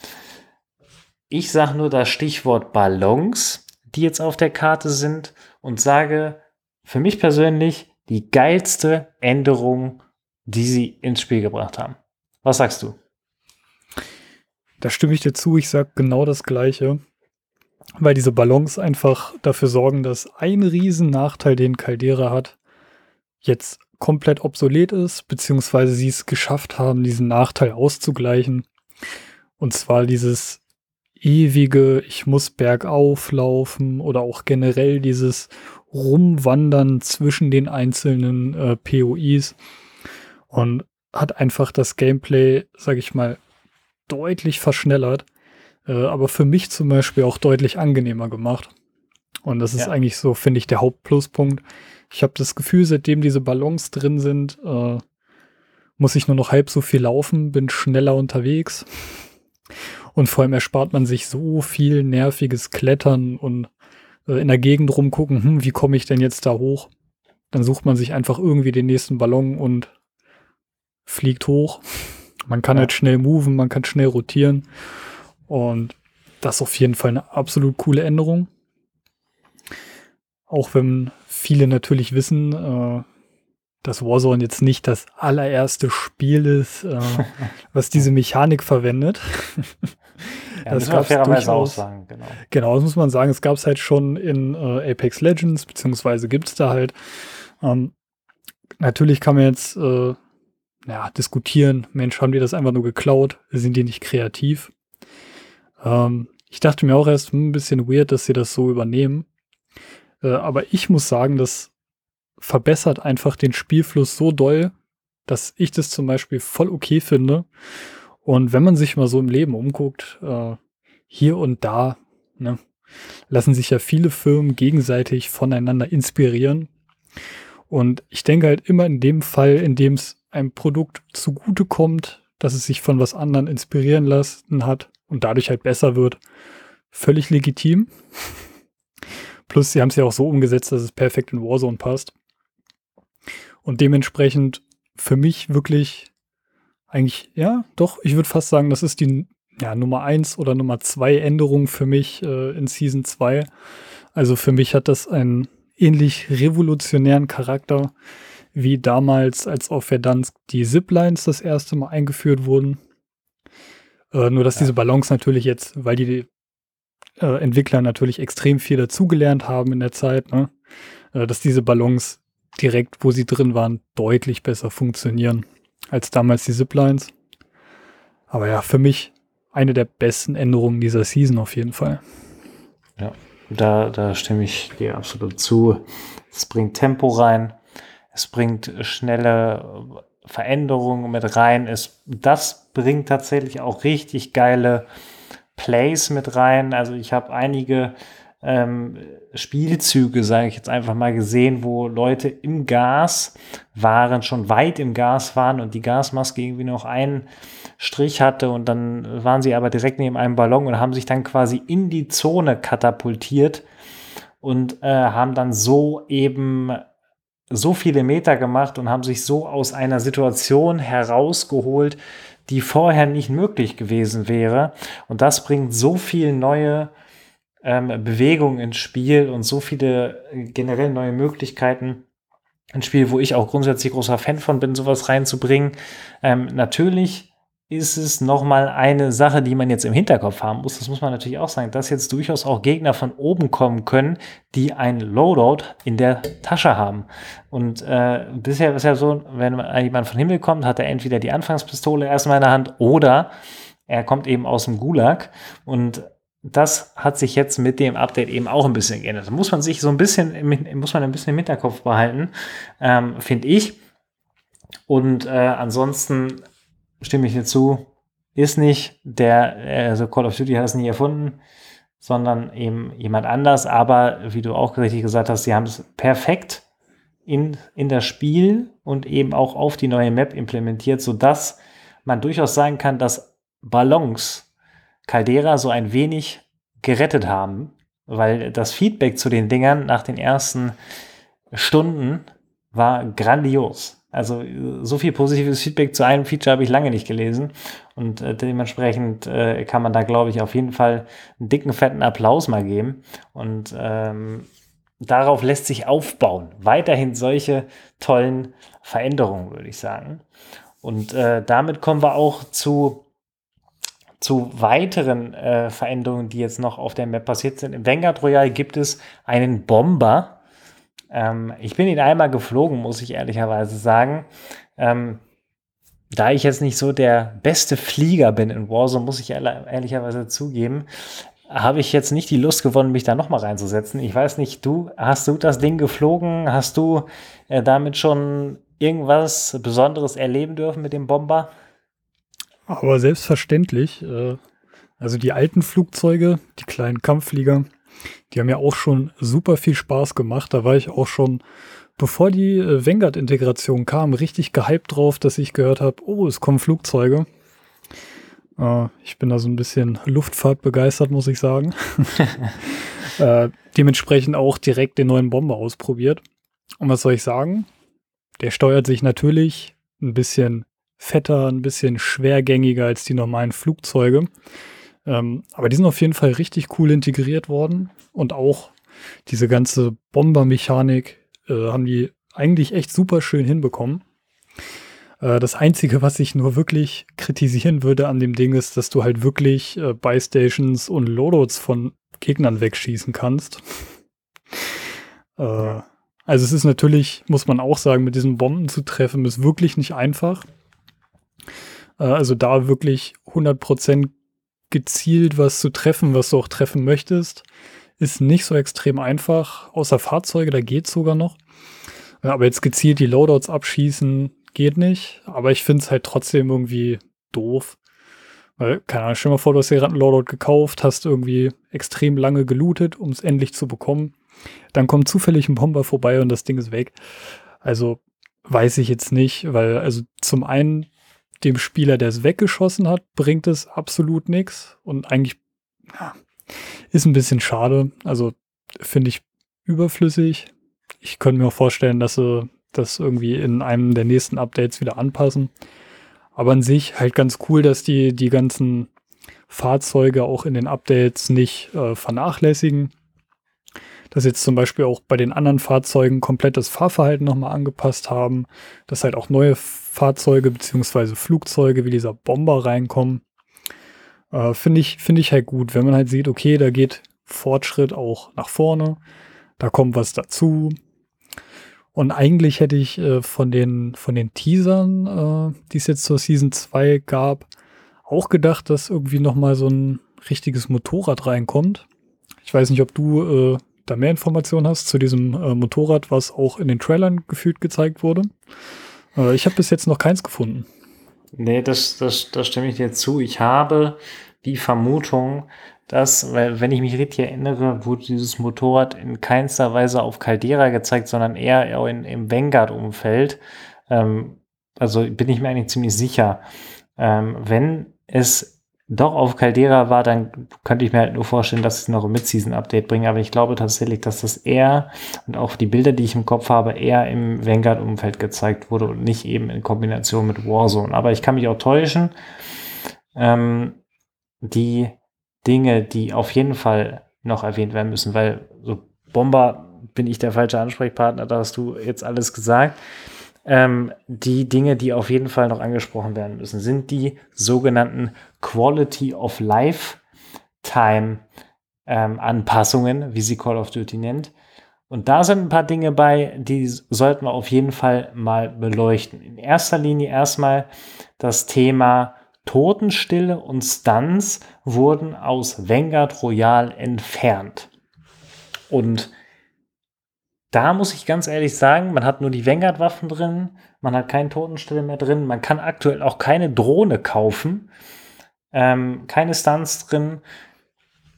A: Ich sage nur das Stichwort Ballons die jetzt auf der Karte sind und sage für mich persönlich die geilste Änderung, die sie ins Spiel gebracht haben. Was sagst du?
B: Da stimme ich dir zu. Ich sage genau das Gleiche. Weil diese Ballons einfach dafür sorgen, dass ein riesen Nachteil, den Caldera hat, jetzt komplett obsolet ist, beziehungsweise sie es geschafft haben, diesen Nachteil auszugleichen. Und zwar dieses ewige, ich muss bergauf laufen oder auch generell dieses Rumwandern zwischen den einzelnen äh, POIs und hat einfach das Gameplay, sag ich mal, deutlich verschnellert, äh, aber für mich zum Beispiel auch deutlich angenehmer gemacht. Und das ist ja. eigentlich so, finde ich, der Hauptpluspunkt. Ich habe das Gefühl, seitdem diese Ballons drin sind, äh, muss ich nur noch halb so viel laufen, bin schneller unterwegs. Und vor allem erspart man sich so viel nerviges Klettern und äh, in der Gegend rumgucken, hm, wie komme ich denn jetzt da hoch? Dann sucht man sich einfach irgendwie den nächsten Ballon und fliegt hoch. Man kann ja. halt schnell moven, man kann schnell rotieren. Und das ist auf jeden Fall eine absolut coole Änderung. Auch wenn viele natürlich wissen, äh, dass Warzone jetzt nicht das allererste Spiel ist, äh, was diese Mechanik verwendet.
A: Ja, das muss man fairerweise auch sagen,
B: genau. Genau, das muss man sagen. Es gab es halt schon in äh, Apex Legends, beziehungsweise gibt es da halt. Ähm, natürlich kann man jetzt äh, ja, diskutieren, Mensch, haben die das einfach nur geklaut? Sind die nicht kreativ? Ähm, ich dachte mir auch erst, hm, ein bisschen weird, dass sie das so übernehmen. Äh, aber ich muss sagen, das verbessert einfach den Spielfluss so doll, dass ich das zum Beispiel voll okay finde. Und wenn man sich mal so im Leben umguckt, äh, hier und da, ne, lassen sich ja viele Firmen gegenseitig voneinander inspirieren. Und ich denke halt immer in dem Fall, in dem es einem Produkt zugutekommt, dass es sich von was anderem inspirieren lassen hat und dadurch halt besser wird, völlig legitim. Plus, sie haben es ja auch so umgesetzt, dass es perfekt in Warzone passt. Und dementsprechend für mich wirklich eigentlich, ja, doch, ich würde fast sagen, das ist die ja, Nummer eins oder Nummer zwei Änderung für mich äh, in Season 2. Also für mich hat das einen ähnlich revolutionären Charakter wie damals, als auf Verdansk die Ziplines das erste Mal eingeführt wurden. Äh, nur, dass ja. diese Ballons natürlich jetzt, weil die äh, Entwickler natürlich extrem viel dazugelernt haben in der Zeit, ne? äh, dass diese Ballons direkt, wo sie drin waren, deutlich besser funktionieren als damals die Ziplines. Aber ja, für mich eine der besten Änderungen dieser Season auf jeden Fall.
A: Ja, da, da stimme ich dir absolut zu. Es bringt Tempo rein. Es bringt schnelle Veränderungen mit rein. Es, das bringt tatsächlich auch richtig geile Plays mit rein. Also ich habe einige ähm, Spielzüge, sage ich jetzt einfach mal, gesehen, wo Leute im Gas waren, schon weit im Gas waren und die Gasmaske irgendwie noch einen Strich hatte und dann waren sie aber direkt neben einem Ballon und haben sich dann quasi in die Zone katapultiert und äh, haben dann so eben so viele Meter gemacht und haben sich so aus einer Situation herausgeholt, die vorher nicht möglich gewesen wäre. Und das bringt so viel neue ähm, Bewegung ins Spiel und so viele äh, generell neue Möglichkeiten. Ein Spiel, wo ich auch grundsätzlich großer Fan von bin, sowas reinzubringen. Ähm, natürlich ist es nochmal eine Sache, die man jetzt im Hinterkopf haben muss. Das muss man natürlich auch sagen, dass jetzt durchaus auch Gegner von oben kommen können, die ein Loadout in der Tasche haben. Und äh, bisher ist ja so, wenn jemand von Himmel kommt, hat er entweder die Anfangspistole erstmal in der Hand oder er kommt eben aus dem Gulag und das hat sich jetzt mit dem Update eben auch ein bisschen geändert. Da muss man sich so ein bisschen, muss man ein bisschen im Hinterkopf behalten, ähm, finde ich. Und äh, ansonsten stimme ich dir zu, ist nicht der, also Call of Duty hat es nie erfunden, sondern eben jemand anders. Aber wie du auch richtig gesagt hast, sie haben es perfekt in, in das Spiel und eben auch auf die neue Map implementiert, sodass man durchaus sagen kann, dass Ballons Caldera so ein wenig gerettet haben, weil das Feedback zu den Dingern nach den ersten Stunden war grandios. Also so viel positives Feedback zu einem Feature habe ich lange nicht gelesen und äh, dementsprechend äh, kann man da, glaube ich, auf jeden Fall einen dicken, fetten Applaus mal geben und ähm, darauf lässt sich aufbauen. Weiterhin solche tollen Veränderungen, würde ich sagen. Und äh, damit kommen wir auch zu zu weiteren äh, Veränderungen, die jetzt noch auf der Map passiert sind. Im Vanguard Royal gibt es einen Bomber. Ähm, ich bin ihn einmal geflogen, muss ich ehrlicherweise sagen. Ähm, da ich jetzt nicht so der beste Flieger bin in Warzone, muss ich ehrlicherweise zugeben, habe ich jetzt nicht die Lust gewonnen, mich da nochmal reinzusetzen. Ich weiß nicht, du, hast du das Ding geflogen? Hast du äh, damit schon irgendwas Besonderes erleben dürfen mit dem Bomber?
B: Aber selbstverständlich. Äh, also die alten Flugzeuge, die kleinen Kampfflieger, die haben ja auch schon super viel Spaß gemacht. Da war ich auch schon, bevor die äh, Vanguard-Integration kam, richtig gehypt drauf, dass ich gehört habe, oh, es kommen Flugzeuge. Äh, ich bin da so ein bisschen Luftfahrt begeistert, muss ich sagen. äh, dementsprechend auch direkt den neuen Bomber ausprobiert. Und was soll ich sagen? Der steuert sich natürlich ein bisschen fetter, ein bisschen schwergängiger als die normalen Flugzeuge. Ähm, aber die sind auf jeden Fall richtig cool integriert worden und auch diese ganze Bombermechanik äh, haben die eigentlich echt super schön hinbekommen. Äh, das Einzige, was ich nur wirklich kritisieren würde an dem Ding, ist, dass du halt wirklich äh, Buy-Stations und Loadouts von Gegnern wegschießen kannst. äh. Also es ist natürlich, muss man auch sagen, mit diesen Bomben zu treffen, ist wirklich nicht einfach. Äh, also da wirklich 100% gezielt was zu treffen, was du auch treffen möchtest, ist nicht so extrem einfach. Außer Fahrzeuge, da geht sogar noch. Aber jetzt gezielt die Loadouts abschießen, geht nicht. Aber ich finde es halt trotzdem irgendwie doof. Weil, keine Ahnung, stell dir mal vor, du hast dir gerade einen Loadout gekauft, hast irgendwie extrem lange gelootet, um es endlich zu bekommen. Dann kommt zufällig ein Bomber vorbei und das Ding ist weg. Also weiß ich jetzt nicht, weil also zum einen dem Spieler, der es weggeschossen hat, bringt es absolut nichts und eigentlich ja, ist ein bisschen schade. Also finde ich überflüssig. Ich könnte mir auch vorstellen, dass sie das irgendwie in einem der nächsten Updates wieder anpassen. Aber an sich halt ganz cool, dass die die ganzen Fahrzeuge auch in den Updates nicht äh, vernachlässigen. Dass jetzt zum Beispiel auch bei den anderen Fahrzeugen komplett das Fahrverhalten nochmal angepasst haben. Dass halt auch neue Fahrzeuge beziehungsweise Flugzeuge wie dieser Bomber reinkommen. Äh, Finde ich, find ich halt gut, wenn man halt sieht, okay, da geht Fortschritt auch nach vorne. Da kommt was dazu. Und eigentlich hätte ich äh, von, den, von den Teasern, äh, die es jetzt zur Season 2 gab, auch gedacht, dass irgendwie noch mal so ein richtiges Motorrad reinkommt. Ich weiß nicht, ob du äh, da mehr Informationen hast zu diesem äh, Motorrad, was auch in den Trailern gefühlt gezeigt wurde. Äh, ich habe bis jetzt noch keins gefunden.
A: Nee, das, das, das stimme ich dir zu. Ich habe die Vermutung, dass, weil, wenn ich mich richtig erinnere, wurde dieses Motorrad in keinster Weise auf Caldera gezeigt, sondern eher in, im Vanguard-Umfeld. Ähm, also bin ich mir eigentlich ziemlich sicher. Ähm, wenn es doch auf Caldera war, dann könnte ich mir halt nur vorstellen, dass es noch ein Mid-Season-Update bringen. Aber ich glaube tatsächlich, dass das eher und auch die Bilder, die ich im Kopf habe, eher im Vanguard-Umfeld gezeigt wurde und nicht eben in Kombination mit Warzone. Aber ich kann mich auch täuschen. Ähm, die Dinge, die auf jeden Fall noch erwähnt werden müssen, weil so Bomber bin ich der falsche Ansprechpartner, da hast du jetzt alles gesagt. Ähm, die Dinge, die auf jeden Fall noch angesprochen werden müssen, sind die sogenannten Quality of Life Time ähm, Anpassungen, wie sie Call of Duty nennt. Und da sind ein paar Dinge bei, die sollten wir auf jeden Fall mal beleuchten. In erster Linie erstmal das Thema Totenstille und Stunts wurden aus Vanguard Royal entfernt. Und da muss ich ganz ehrlich sagen, man hat nur die Vanguard-Waffen drin, man hat keinen Totenstille mehr drin, man kann aktuell auch keine Drohne kaufen, ähm, keine Stunts drin.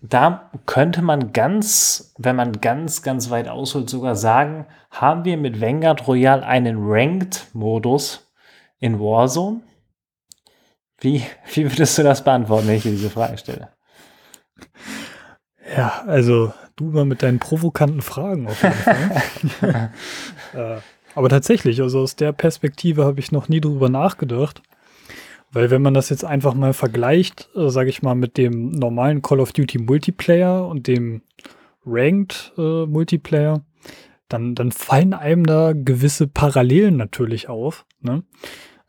A: Da könnte man ganz, wenn man ganz, ganz weit ausholt, sogar sagen, haben wir mit Vanguard Royal einen Ranked-Modus in Warzone? Wie, wie würdest du das beantworten, wenn ich dir diese Frage stelle?
B: Ja, also du mal mit deinen provokanten Fragen auf jeden Fall. äh, aber tatsächlich, also aus der Perspektive habe ich noch nie drüber nachgedacht. Weil wenn man das jetzt einfach mal vergleicht, äh, sage ich mal, mit dem normalen Call of Duty Multiplayer und dem Ranked äh, Multiplayer, dann, dann fallen einem da gewisse Parallelen natürlich auf. Ne?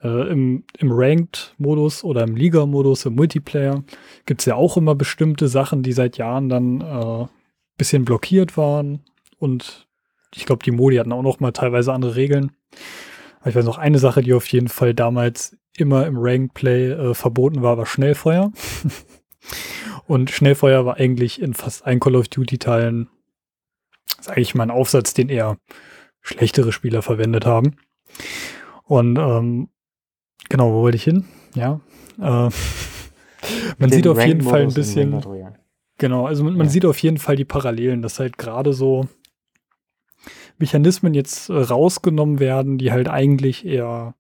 B: Äh, Im im Ranked-Modus oder im Liga-Modus, im Multiplayer, gibt es ja auch immer bestimmte Sachen, die seit Jahren dann äh, bisschen blockiert waren. Und ich glaube, die Modi hatten auch noch mal teilweise andere Regeln. Aber ich weiß noch, eine Sache, die auf jeden Fall damals immer im Ranked Play äh, verboten war, war Schnellfeuer. Und Schnellfeuer war eigentlich in fast allen Call of Duty-Teilen, sage ich mal, ein Aufsatz, den eher schlechtere Spieler verwendet haben. Und ähm, Genau, wo wollte ich hin? Ja. Äh, man sieht auf jeden Fall ein bisschen. Genau, also man, man ja. sieht auf jeden Fall die Parallelen, dass halt gerade so Mechanismen jetzt äh, rausgenommen werden, die halt eigentlich eher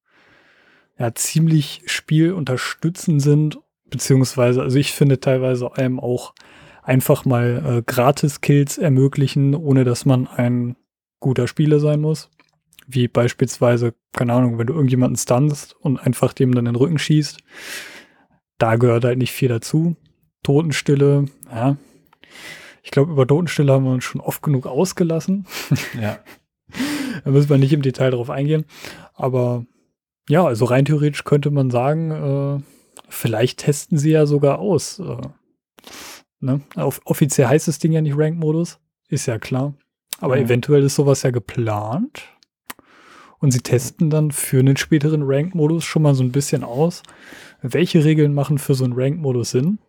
B: ja, ziemlich spielunterstützend sind, beziehungsweise, also ich finde teilweise einem auch einfach mal äh, Gratis-Kills ermöglichen, ohne dass man ein guter Spieler sein muss. wie beispielsweise, keine Ahnung, wenn du irgendjemanden stunst und einfach dem dann den Rücken schießt, da gehört halt nicht viel dazu. Totenstille, ja. Ich glaube, über Totenstille haben wir uns schon oft genug ausgelassen.
A: Ja.
B: da müssen wir nicht im Detail darauf eingehen. Aber ja, also rein theoretisch könnte man sagen, äh, vielleicht testen sie ja sogar aus. Äh, ne? Auf, offiziell heißt das Ding ja nicht Rank-Modus, ist ja klar. Aber
A: Mhm.
B: eventuell ist sowas ja geplant. Und sie testen dann für einen späteren Rank-Modus schon mal so ein bisschen aus, welche Regeln machen für so einen Rank-Modus Sinn.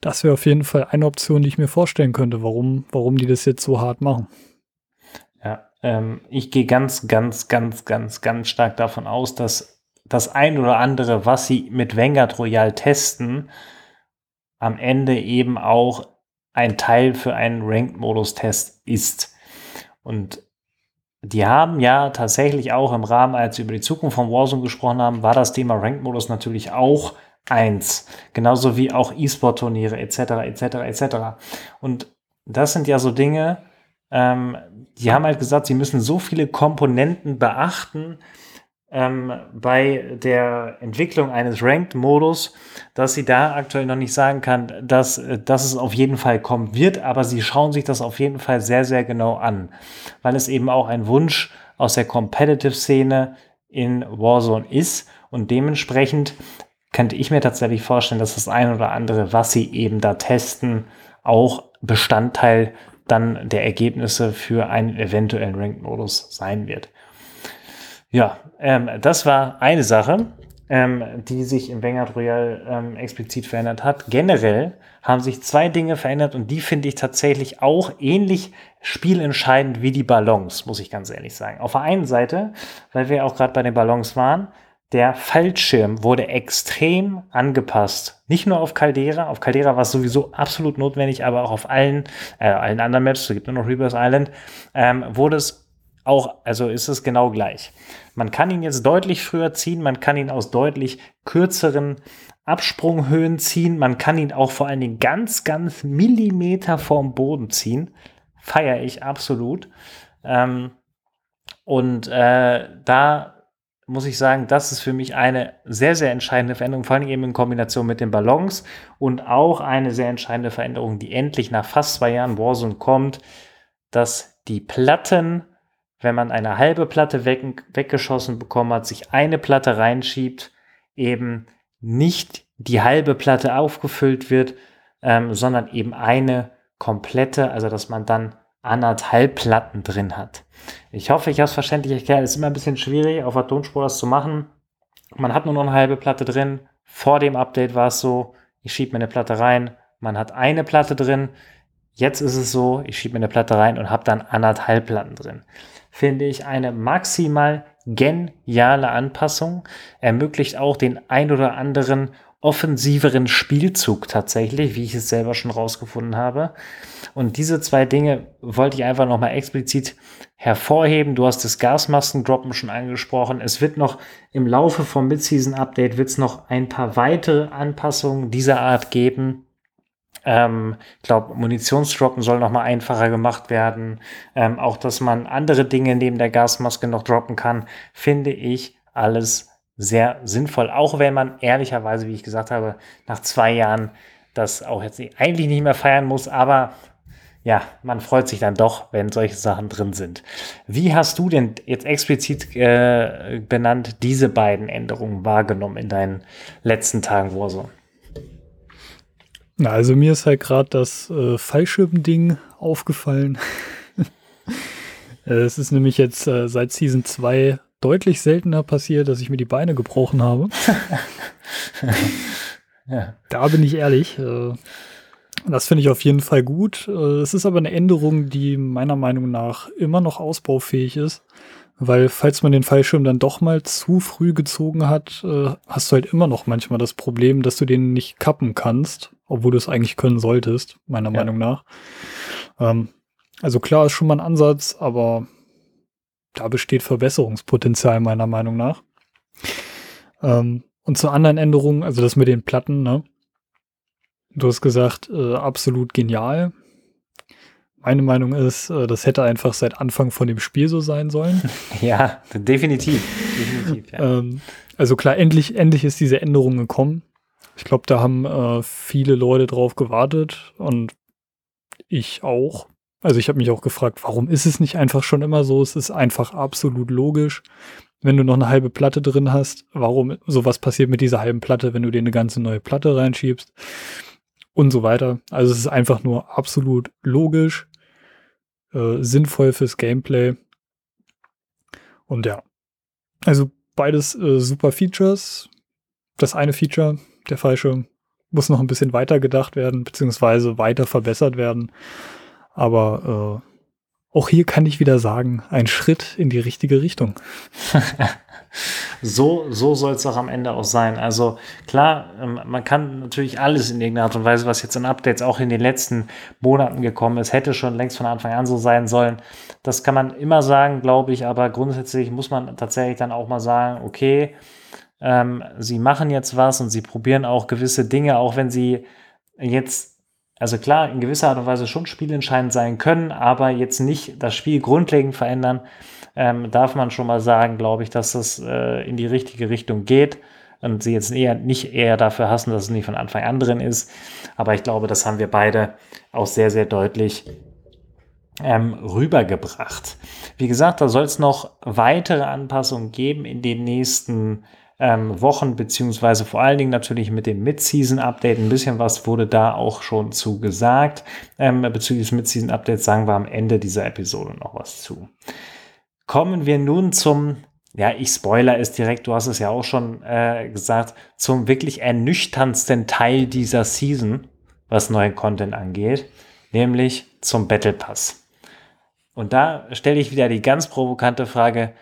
B: Das wäre auf jeden Fall eine Option, die ich mir vorstellen könnte, warum, warum die das jetzt so hart machen.
A: Ja, ähm, ich gehe ganz, ganz, ganz, ganz, ganz stark davon aus, dass das ein oder andere, was sie mit Vanguard Royal testen, am Ende eben auch ein Teil für einen Ranked-Modus-Test ist. Und die haben ja tatsächlich auch im Rahmen, als sie über die Zukunft von Warzone gesprochen haben, war das Thema Ranked-Modus natürlich auch eins. Genauso wie auch E-Sport-Turniere etc. etc. etc. Und das sind ja so Dinge, ähm, die haben halt gesagt, sie müssen so viele Komponenten beachten ähm, bei der Entwicklung eines Ranked-Modus, dass sie da aktuell noch nicht sagen kann, dass, äh, dass es auf jeden Fall kommen wird, aber sie schauen sich das auf jeden Fall sehr, sehr genau an, weil es eben auch ein Wunsch aus der Competitive-Szene in Warzone ist und dementsprechend könnte ich mir tatsächlich vorstellen, dass das ein oder andere, was sie eben da testen, auch Bestandteil dann der Ergebnisse für einen eventuellen Ranked-Modus sein wird. Ja, ähm, das war eine Sache, ähm, die sich im Vanguard Royal ähm, explizit verändert hat. Generell haben sich zwei Dinge verändert und die finde ich tatsächlich auch ähnlich spielentscheidend wie die Ballons, muss ich ganz ehrlich sagen. Auf der einen Seite, weil wir auch gerade bei den Ballons waren, der Fallschirm wurde extrem angepasst. Nicht nur auf Caldera, auf Caldera war es sowieso absolut notwendig, aber auch auf allen, äh, allen anderen Maps, es gibt nur noch Rebirth Island, ähm, wurde es auch, also ist es genau gleich. Man kann ihn jetzt deutlich früher ziehen, man kann ihn aus deutlich kürzeren Absprunghöhen ziehen, man kann ihn auch vor allen Dingen ganz, ganz Millimeter vorm Boden ziehen. Feiere ich absolut. Ähm, und äh, da muss ich sagen, das ist für mich eine sehr, sehr entscheidende Veränderung, vor allem eben in Kombination mit den Ballons und auch eine sehr entscheidende Veränderung, die endlich nach fast zwei Jahren Warzone kommt, dass die Platten, wenn man eine halbe Platte weg, weggeschossen bekommen hat, sich eine Platte reinschiebt, eben nicht die halbe Platte aufgefüllt wird, ähm, sondern eben eine komplette, also dass man dann anderthalb Platten drin hat. Ich hoffe, ich habe es verständlich erklärt. Es ist immer ein bisschen schwierig, auf der Tonspur das zu machen. Man hat nur noch eine halbe Platte drin. Vor dem Update war es so, ich schiebe mir eine Platte rein, man hat eine Platte drin. Jetzt ist es so, ich schiebe mir eine Platte rein und habe dann anderthalb Platten drin. Finde ich eine maximal geniale Anpassung. Ermöglicht auch den ein oder anderen offensiveren Spielzug tatsächlich, wie ich es selber schon rausgefunden habe. Und diese zwei Dinge wollte ich einfach nochmal explizit hervorheben. Du hast das Gasmasken-Droppen schon angesprochen. Es wird noch im Laufe vom Mid-Season-Update wird es noch ein paar weitere Anpassungen dieser Art geben. Ähm, ich glaube, Munitionsdroppen soll nochmal einfacher gemacht werden. Ähm, auch, dass man andere Dinge neben der Gasmaske noch droppen kann, finde ich alles sehr sinnvoll. Auch wenn man ehrlicherweise, wie ich gesagt habe, nach zwei Jahren das auch jetzt eigentlich nicht mehr feiern muss, aber ja, man freut sich dann doch, wenn solche Sachen drin sind. Wie hast du denn jetzt explizit äh, benannt diese beiden Änderungen wahrgenommen in deinen letzten Tagen Warzone?
B: Na, also mir ist halt gerade das äh, Fallschirm-Ding aufgefallen. Äh, es ist nämlich jetzt äh, seit Season 2 deutlich seltener passiert, dass ich mir die Beine gebrochen habe.
A: ja.
B: Da bin ich ehrlich. Äh, das finde ich auf jeden Fall gut. Äh, es ist aber eine Änderung, die meiner Meinung nach immer noch ausbaufähig ist. Weil falls man den Fallschirm dann doch mal zu früh gezogen hat, äh, hast du halt immer noch manchmal das Problem, dass du den nicht kappen kannst, obwohl du es eigentlich können solltest, meiner
A: Ja.
B: Meinung nach. Ähm, also klar ist schon mal ein Ansatz, aber da besteht Verbesserungspotenzial meiner Meinung nach. Ähm, und zu anderen Änderungen, also das mit den Platten, ne? Du hast gesagt, äh, absolut genial. Meine Meinung ist, äh, das hätte einfach seit Anfang von dem Spiel so sein sollen.
A: ja, definitiv. definitiv
B: ja. ähm, also klar, endlich, endlich ist diese Änderung gekommen. Ich glaube, da haben äh, viele Leute drauf gewartet und ich auch. Also ich habe mich auch gefragt, warum ist es nicht einfach schon immer so? Es ist einfach absolut logisch. Wenn du noch eine halbe Platte drin hast, warum sowas passiert mit dieser halben Platte, wenn du dir eine ganze neue Platte reinschiebst und so weiter. Also es ist einfach nur absolut logisch, äh, sinnvoll fürs Gameplay. Und ja, also beides äh, super Features. Das eine Feature, der falsche, muss noch ein bisschen weiter gedacht werden, beziehungsweise weiter verbessert werden. Aber äh, auch hier kann ich wieder sagen, ein Schritt in die richtige Richtung.
A: so so soll es auch am Ende auch sein. Also klar, ähm, man kann natürlich alles in irgendeiner Art und Weise, was jetzt in Updates auch in den letzten Monaten gekommen ist, hätte schon längst von Anfang an so sein sollen. Das kann man immer sagen, glaube ich, aber grundsätzlich muss man tatsächlich dann auch mal sagen, okay, ähm, sie machen jetzt was und sie probieren auch gewisse Dinge, auch wenn sie jetzt, also klar, in gewisser Art und Weise schon spielentscheidend sein können, aber jetzt nicht das Spiel grundlegend verändern, ähm, darf man schon mal sagen, glaube ich, dass das äh, in die richtige Richtung geht und sie jetzt eher nicht eher dafür hassen, dass es nicht von Anfang an drin ist. Aber ich glaube, das haben wir beide auch sehr, sehr deutlich ähm, rübergebracht. Wie gesagt, da soll es noch weitere Anpassungen geben in den nächsten ähm, Wochen, beziehungsweise vor allen Dingen natürlich mit dem Mid-Season-Update. Ein bisschen was wurde da auch schon zu gesagt. Ähm, bezüglich des Mid-Season-Updates sagen wir am Ende dieser Episode noch was zu. Kommen wir nun zum, ja, ich spoiler es direkt, du hast es ja auch schon äh, gesagt, zum wirklich ernüchterndsten Teil dieser Season, was neuen Content angeht, nämlich zum Battle Pass. Und da stelle ich wieder die ganz provokante Frage,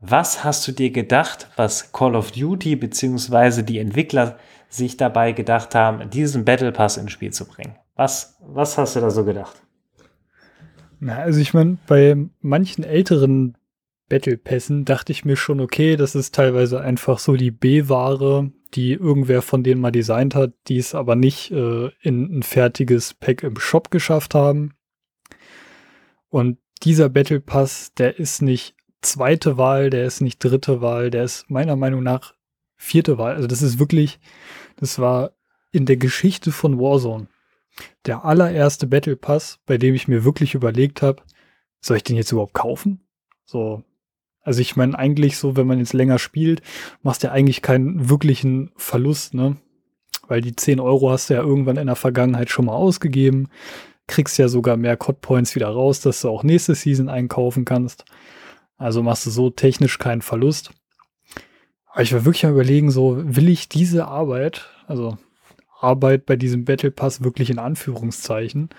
A: was hast du dir gedacht, was Call of Duty bzw. die Entwickler sich dabei gedacht haben, diesen Battle Pass ins Spiel zu bringen? Was, was hast du da so gedacht?
B: Na, also ich meine, bei manchen älteren Battle Pässen dachte ich mir schon, okay, das ist teilweise einfach so die B-Ware, die irgendwer von denen mal designt hat, die es aber nicht äh, in ein fertiges Pack im Shop geschafft haben. Und dieser Battle Pass, der ist nicht zweite Wahl, der ist nicht dritte Wahl, der ist meiner Meinung nach vierte Wahl. Also das ist wirklich, das war in der Geschichte von Warzone der allererste Battle Pass, bei dem ich mir wirklich überlegt habe, soll ich den jetzt überhaupt kaufen? So, also ich meine eigentlich so, wenn man jetzt länger spielt, machst du ja eigentlich keinen wirklichen Verlust, ne? Weil die 10 Euro hast du ja irgendwann in der Vergangenheit schon mal ausgegeben, kriegst ja sogar mehr Cod Points wieder raus, dass du auch nächste Season einkaufen kannst. Also machst du so technisch keinen Verlust. Aber ich war wirklich am überlegen, so will ich diese Arbeit, also Arbeit bei diesem Battle Pass wirklich in Anführungszeichen,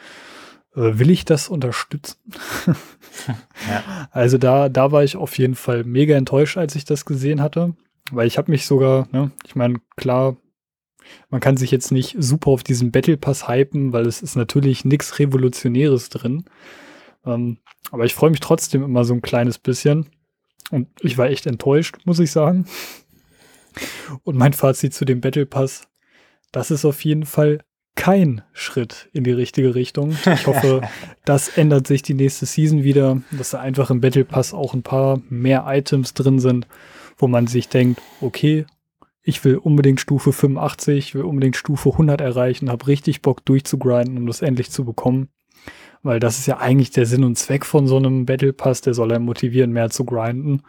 B: äh, will ich das unterstützen? ja. Also da, da war ich auf jeden Fall mega enttäuscht, als ich das gesehen hatte, weil ich habe mich sogar, ne, ich meine, klar, man kann sich jetzt nicht super auf diesen Battle Pass hypen, weil es ist natürlich nichts Revolutionäres drin. Ähm, aber ich freue mich trotzdem immer so ein kleines bisschen. Und ich war echt enttäuscht, muss ich sagen. Und mein Fazit zu dem Battle Pass, das ist auf jeden Fall kein Schritt in die richtige Richtung. Ich hoffe, das ändert sich die nächste Season wieder, dass da einfach im Battle Pass auch ein paar mehr Items drin sind, wo man sich denkt, okay, ich will unbedingt Stufe 85, will unbedingt Stufe 100 erreichen, habe richtig Bock durchzugrinden, um das endlich zu bekommen. Weil das ist ja eigentlich der Sinn und Zweck von so einem Battle Pass, der soll ja motivieren, mehr zu grinden.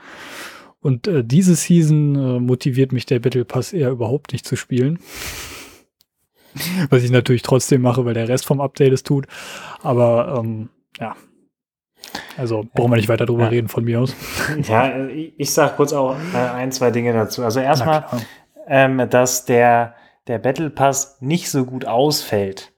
B: Und äh, diese Season äh, motiviert mich der Battle Pass eher überhaupt nicht zu spielen. Was ich natürlich trotzdem mache, weil der Rest vom Update es tut. Aber ähm, ja. Also brauchen wir nicht weiter drüber ja. reden von mir aus.
A: Ja, ich sage kurz auch äh, ein, zwei Dinge dazu. Also erstmal, ähm, dass der, der Battle Pass nicht so gut ausfällt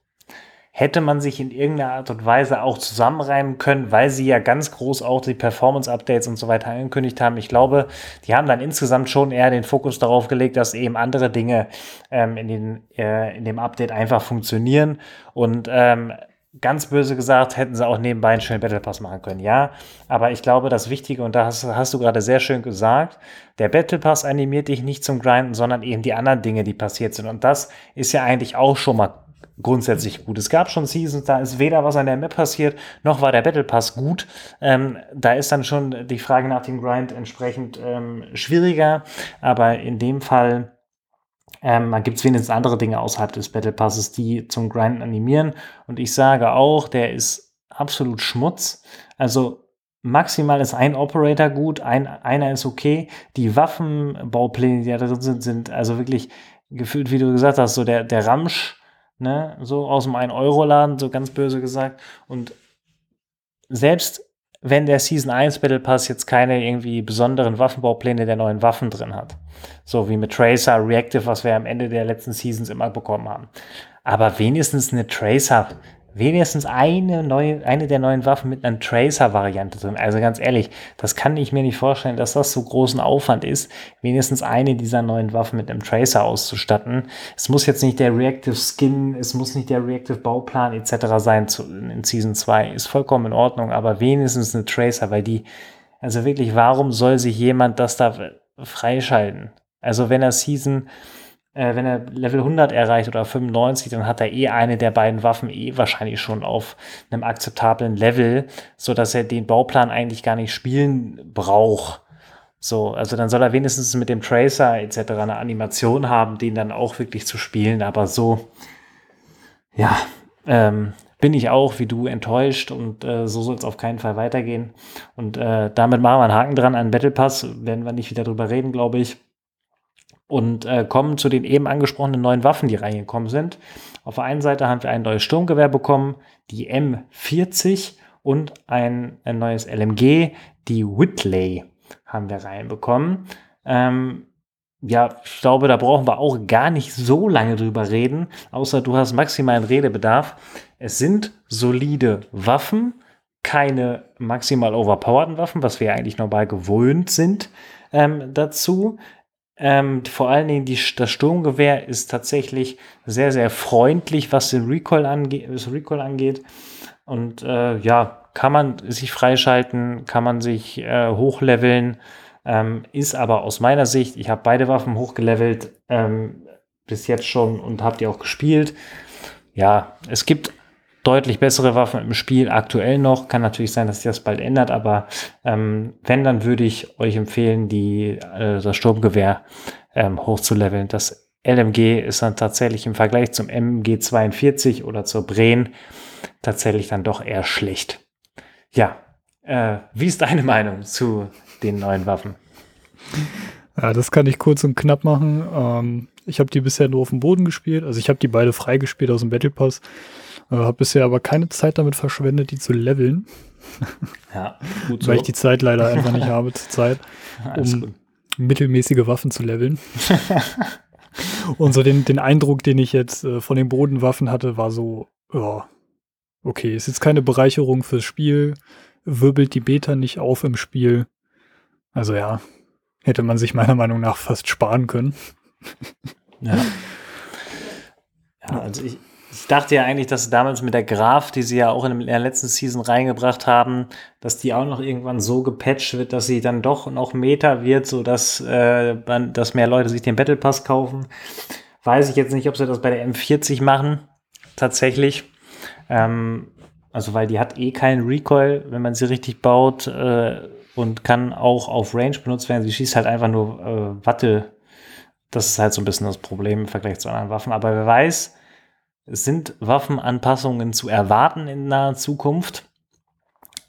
A: hätte man sich in irgendeiner Art und Weise auch zusammenreimen können, weil sie ja ganz groß auch die Performance-Updates und so weiter angekündigt haben. Ich glaube, die haben dann insgesamt schon eher den Fokus darauf gelegt, dass eben andere Dinge ähm, in, den, äh, in dem Update einfach funktionieren und ähm, ganz böse gesagt, hätten sie auch nebenbei einen schönen Battle Pass machen können, ja. Aber ich glaube, das Wichtige, und da hast, hast, du gerade sehr schön gesagt, der Battle Pass animiert dich nicht zum Grinden, sondern eben die anderen Dinge, die passiert sind. Und das ist ja eigentlich auch schon mal grundsätzlich gut. Es gab schon Seasons, da ist weder was an der Map passiert, noch war der Battle Pass gut. Ähm, da ist dann schon die Frage nach dem Grind entsprechend ähm, schwieriger, aber in dem Fall ähm, gibt es wenigstens andere Dinge außerhalb des Battle Passes, die zum Grinden animieren. Und ich sage auch, der ist absolut Schmutz. Also maximal ist ein Operator gut, ein, einer ist okay. Die Waffenbaupläne, die da drin sind, sind also wirklich gefühlt, wie du gesagt hast, so der, der Ramsch, ne, so aus dem 1-Euro-Laden, so ganz böse gesagt. Und selbst wenn der Season 1 Battle Pass jetzt keine irgendwie besonderen Waffenbaupläne der neuen Waffen drin hat. So wie mit Tracer, Reactive, was wir am Ende der letzten Seasons immer bekommen haben. Aber wenigstens eine Tracer wenigstens eine neue, eine der neuen Waffen mit einer Tracer-Variante drin. Also ganz ehrlich, das kann ich mir nicht vorstellen, dass das so großen Aufwand ist, wenigstens eine dieser neuen Waffen mit einem Tracer auszustatten. Es muss jetzt nicht der Reactive Skin, es muss nicht der Reactive Bauplan etc. sein zu, in Season 2. Ist vollkommen in Ordnung, aber wenigstens eine Tracer, weil die, also wirklich, warum soll sich jemand das da freischalten? Also wenn er Season äh, wenn er Level 100 erreicht oder 95, dann hat er eh eine der beiden Waffen eh wahrscheinlich schon auf einem akzeptablen Level, so dass er den Bauplan eigentlich gar nicht spielen braucht. So, also dann soll er wenigstens mit dem Tracer etc. eine Animation haben, den dann auch wirklich zu spielen. Aber so, ja, ähm, bin ich auch wie du enttäuscht und äh, so soll es auf keinen Fall weitergehen. Und äh, damit machen wir einen Haken dran an Battle Pass. Werden wir nicht wieder drüber reden, glaube ich und äh, kommen zu den eben angesprochenen neuen Waffen, die reingekommen sind. Auf der einen Seite haben wir ein neues Sturmgewehr bekommen, die M40 und ein, ein neues LMG, die Whitley haben wir reinbekommen. Ähm, ja, ich glaube, da brauchen wir auch gar nicht so lange drüber reden, außer du hast maximalen Redebedarf. Es sind solide Waffen, keine maximal overpowerten Waffen, was wir eigentlich normal gewöhnt sind ähm, dazu. Ähm, vor allen Dingen die, das Sturmgewehr ist tatsächlich sehr, sehr freundlich, was den Recoil, ange Recoil angeht. Und äh, ja, kann man sich freischalten, kann man sich äh, hochleveln. Ähm, ist aber aus meiner Sicht, ich habe beide Waffen hochgelevelt ähm, bis jetzt schon und habe die auch gespielt. Ja, es gibt deutlich bessere Waffen im Spiel aktuell noch. Kann natürlich sein, dass sich das bald ändert, aber ähm, wenn, dann würde ich euch empfehlen, die, äh, das Sturmgewehr ähm, hochzuleveln. Das LMG ist dann tatsächlich im Vergleich zum MG 42 oder zur Bren tatsächlich dann doch eher schlecht. Ja, äh, wie ist deine Meinung zu den neuen Waffen?
B: Ja, das kann ich kurz und knapp machen. Ähm, ich habe die bisher nur auf dem Boden gespielt. Also ich habe die beide freigespielt aus dem Battle Pass. Äh, habe bisher aber keine Zeit damit verschwendet, die zu leveln. Ja, gut so. Weil ich die Zeit leider einfach nicht habe zur Zeit, um gut. mittelmäßige Waffen zu leveln. Und so den, den Eindruck, den ich jetzt äh, von den Bodenwaffen hatte, war so, ja, okay, ist jetzt keine Bereicherung fürs Spiel, wirbelt die Beta nicht auf im Spiel. Also ja, hätte man sich meiner Meinung nach fast sparen können.
A: Ja. Ja, also ich, ich dachte ja eigentlich, dass damals mit der Graph, die sie ja auch in der letzten Season reingebracht haben, dass die auch noch irgendwann so gepatcht wird, dass sie dann doch noch Meta wird, sodass äh, dass mehr Leute sich den Battle Pass kaufen. Weiß ich jetzt nicht, ob sie das bei der M40 machen. Tatsächlich. Ähm, also, weil die hat eh keinen Recoil, wenn man sie richtig baut äh, und kann auch auf Range benutzt werden. Sie schießt halt einfach nur äh, Watte. Das ist halt so ein bisschen das Problem im Vergleich zu anderen Waffen. Aber wer weiß, sind Waffenanpassungen zu erwarten in naher Zukunft.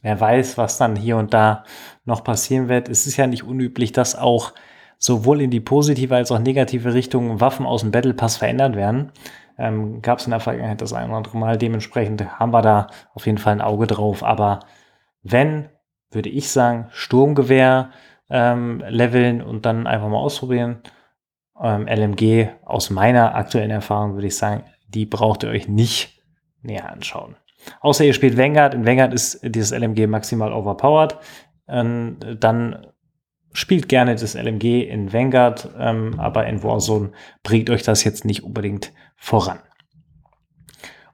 A: Wer weiß, was dann hier und da noch passieren wird. Es ist ja nicht unüblich, dass auch sowohl in die positive als auch negative Richtung Waffen aus dem Battle Pass verändert werden. Ähm, Gab es in der Vergangenheit das ein oder andere Mal. Dementsprechend haben wir da auf jeden Fall ein Auge drauf. Aber wenn, würde ich sagen, Sturmgewehr ähm, leveln und dann einfach mal ausprobieren. Ähm, LMG aus meiner aktuellen Erfahrung würde ich sagen, die braucht ihr euch nicht näher anschauen. Außer ihr spielt Vanguard. In Vanguard ist dieses LMG maximal overpowered. Ähm, dann spielt gerne das LMG in Vanguard, ähm, aber in Warzone bringt euch das jetzt nicht unbedingt voran.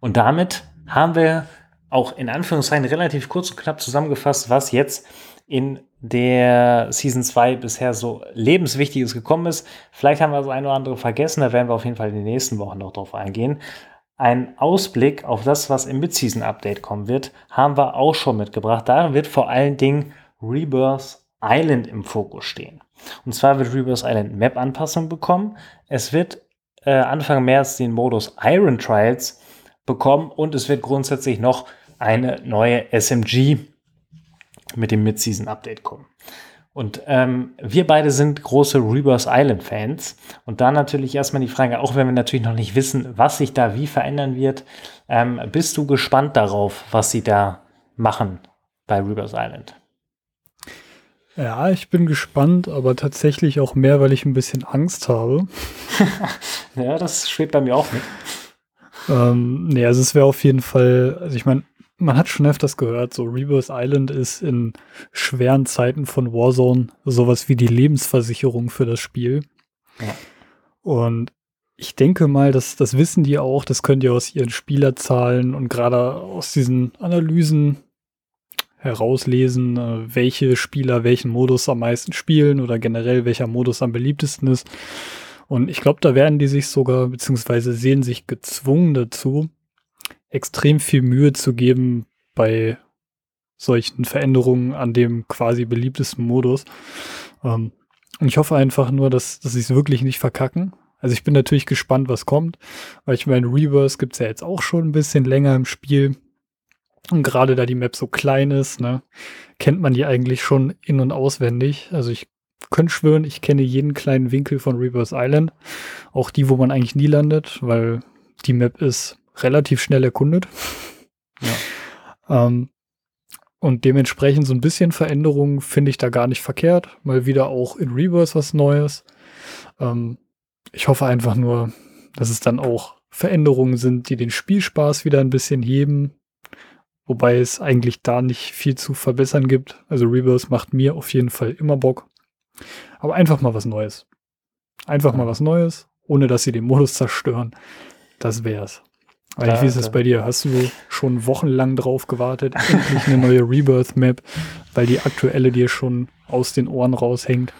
A: Und damit haben wir auch in Anführungszeichen relativ kurz und knapp zusammengefasst, was jetzt in der Season 2 bisher so lebenswichtiges gekommen ist. Vielleicht haben wir das eine oder andere vergessen, da werden wir auf jeden Fall in den nächsten Wochen noch drauf eingehen. einen Ausblick auf das, was im Mid-Season-Update kommen wird, haben wir auch schon mitgebracht. Da wird vor allen Dingen Rebirth Island im Fokus stehen. Und zwar wird Rebirth Island Map-Anpassung bekommen. Es wird äh, Anfang März den Modus Iron Trials bekommen und es wird grundsätzlich noch eine neue SMG mit dem Mid-Season-Update kommen. Und ähm, wir beide sind große Rebirth Island Fans. Und da natürlich erstmal die Frage, auch wenn wir natürlich noch nicht wissen, was sich da wie verändern wird, ähm, bist du gespannt darauf, was sie da machen bei Rebirth Island?
B: Ja, ich bin gespannt, aber tatsächlich auch mehr, weil ich ein bisschen Angst habe.
A: ja, das schwebt bei mir auch mit.
B: Ähm, nee, also es wäre auf jeden Fall, also ich meine, man hat schon öfters gehört, so Rebirth Island ist in schweren Zeiten von Warzone sowas wie die Lebensversicherung für das Spiel. Ja. Und ich denke mal, dass das wissen die auch, das könnt ihr aus ihren Spielerzahlen und gerade aus diesen Analysen herauslesen, äh, welche Spieler welchen Modus am meisten spielen oder generell welcher Modus am beliebtesten ist. Und ich glaube, da werden die sich sogar, beziehungsweise sehen sich gezwungen dazu, extrem viel Mühe zu geben bei solchen Veränderungen an dem quasi beliebtesten Modus. Ähm, und ich hoffe einfach nur, dass, dass sie es wirklich nicht verkacken. Also ich bin natürlich gespannt, was kommt, weil ich meine, Reverse gibt es ja jetzt auch schon ein bisschen länger im Spiel. Und gerade da die Map so klein ist, ne, kennt man die eigentlich schon in- und auswendig. Also ich könnte schwören, ich kenne jeden kleinen Winkel von Reverse Island. Auch die, wo man eigentlich nie landet, weil die Map ist relativ schnell erkundet. Ja. Ähm, und dementsprechend so ein bisschen Veränderungen finde ich da gar nicht verkehrt. Mal wieder auch in Reverse was Neues. Ähm, ich hoffe einfach nur, dass es dann auch Veränderungen sind, die den Spielspaß wieder ein bisschen heben. Wobei es eigentlich da nicht viel zu verbessern gibt. Also Reverse macht mir auf jeden Fall immer Bock. Aber einfach mal was Neues. Einfach mal was Neues, ohne dass sie den Modus zerstören. Das wär's. Eigentlich, wie ist es bei dir? Hast du schon wochenlang drauf gewartet, endlich eine neue Rebirth-Map, weil die aktuelle dir schon aus den Ohren raushängt?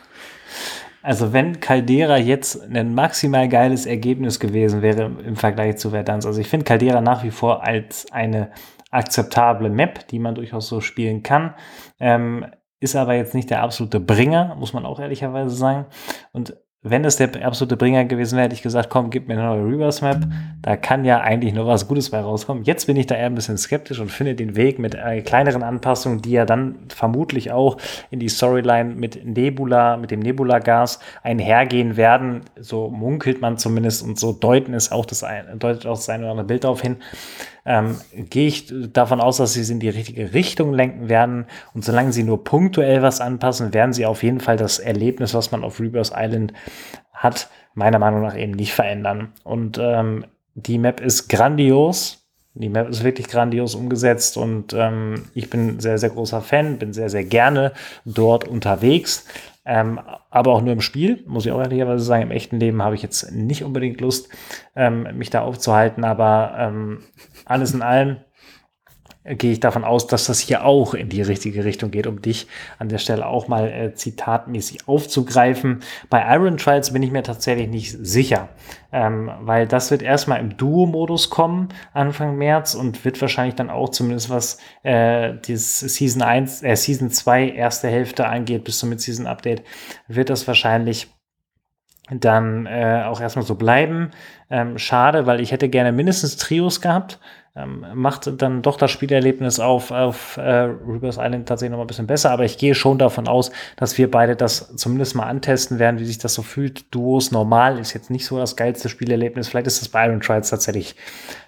A: Also wenn Caldera jetzt ein maximal geiles Ergebnis gewesen wäre im Vergleich zu Verdansk, also ich finde Caldera nach wie vor als eine akzeptable Map, die man durchaus so spielen kann, ähm, ist aber jetzt nicht der absolute Bringer, muss man auch ehrlicherweise sagen. Und wenn es der absolute Bringer gewesen wäre, hätte ich gesagt, komm, gib mir eine neue Reverse Map. Da kann ja eigentlich nur was Gutes bei rauskommen. Jetzt bin ich da eher ein bisschen skeptisch und finde den Weg mit äh, kleineren Anpassungen, die ja dann vermutlich auch in die Storyline mit Nebula, mit dem Nebula-Gas einhergehen werden. So munkelt man zumindest und so deuten es auch das ein, deutet auch das oder andere Bild darauf hin ähm, gehe ich davon aus, dass sie es in die richtige Richtung lenken werden. Und solange sie nur punktuell was anpassen, werden sie auf jeden Fall das Erlebnis, was man auf Rebirth Island hat, meiner Meinung nach eben nicht verändern. Und ähm, die Map ist grandios. Die Map ist wirklich grandios umgesetzt und ähm, ich bin sehr, sehr großer Fan, bin sehr, sehr gerne dort unterwegs. Ähm, aber auch nur im Spiel, muss ich auch ehrlicherweise sagen. Im echten Leben habe ich jetzt nicht unbedingt Lust, ähm, mich da aufzuhalten, aber ähm, alles in allem gehe ich davon aus, dass das hier auch in die richtige Richtung geht, um dich an der Stelle auch mal äh, zitatmäßig aufzugreifen. Bei Iron Trials bin ich mir tatsächlich nicht sicher, ähm, weil das wird erstmal im Duo-Modus kommen Anfang März und wird wahrscheinlich dann auch zumindest was äh, dieses Season 1, äh, Season 2 erste Hälfte angeht, bis zum Mid-Season Update, wird das wahrscheinlich dann äh, auch erstmal so bleiben. Ähm, schade, weil ich hätte gerne mindestens Trios gehabt. Ähm, macht dann doch das Spielerlebnis auf, auf äh, Rebirth Island tatsächlich noch mal ein bisschen besser, aber ich gehe schon davon aus, dass wir beide das zumindest mal antesten werden, wie sich das so fühlt. Duos normal ist jetzt nicht so das geilste Spielerlebnis. Vielleicht ist das bei Iron Trials tatsächlich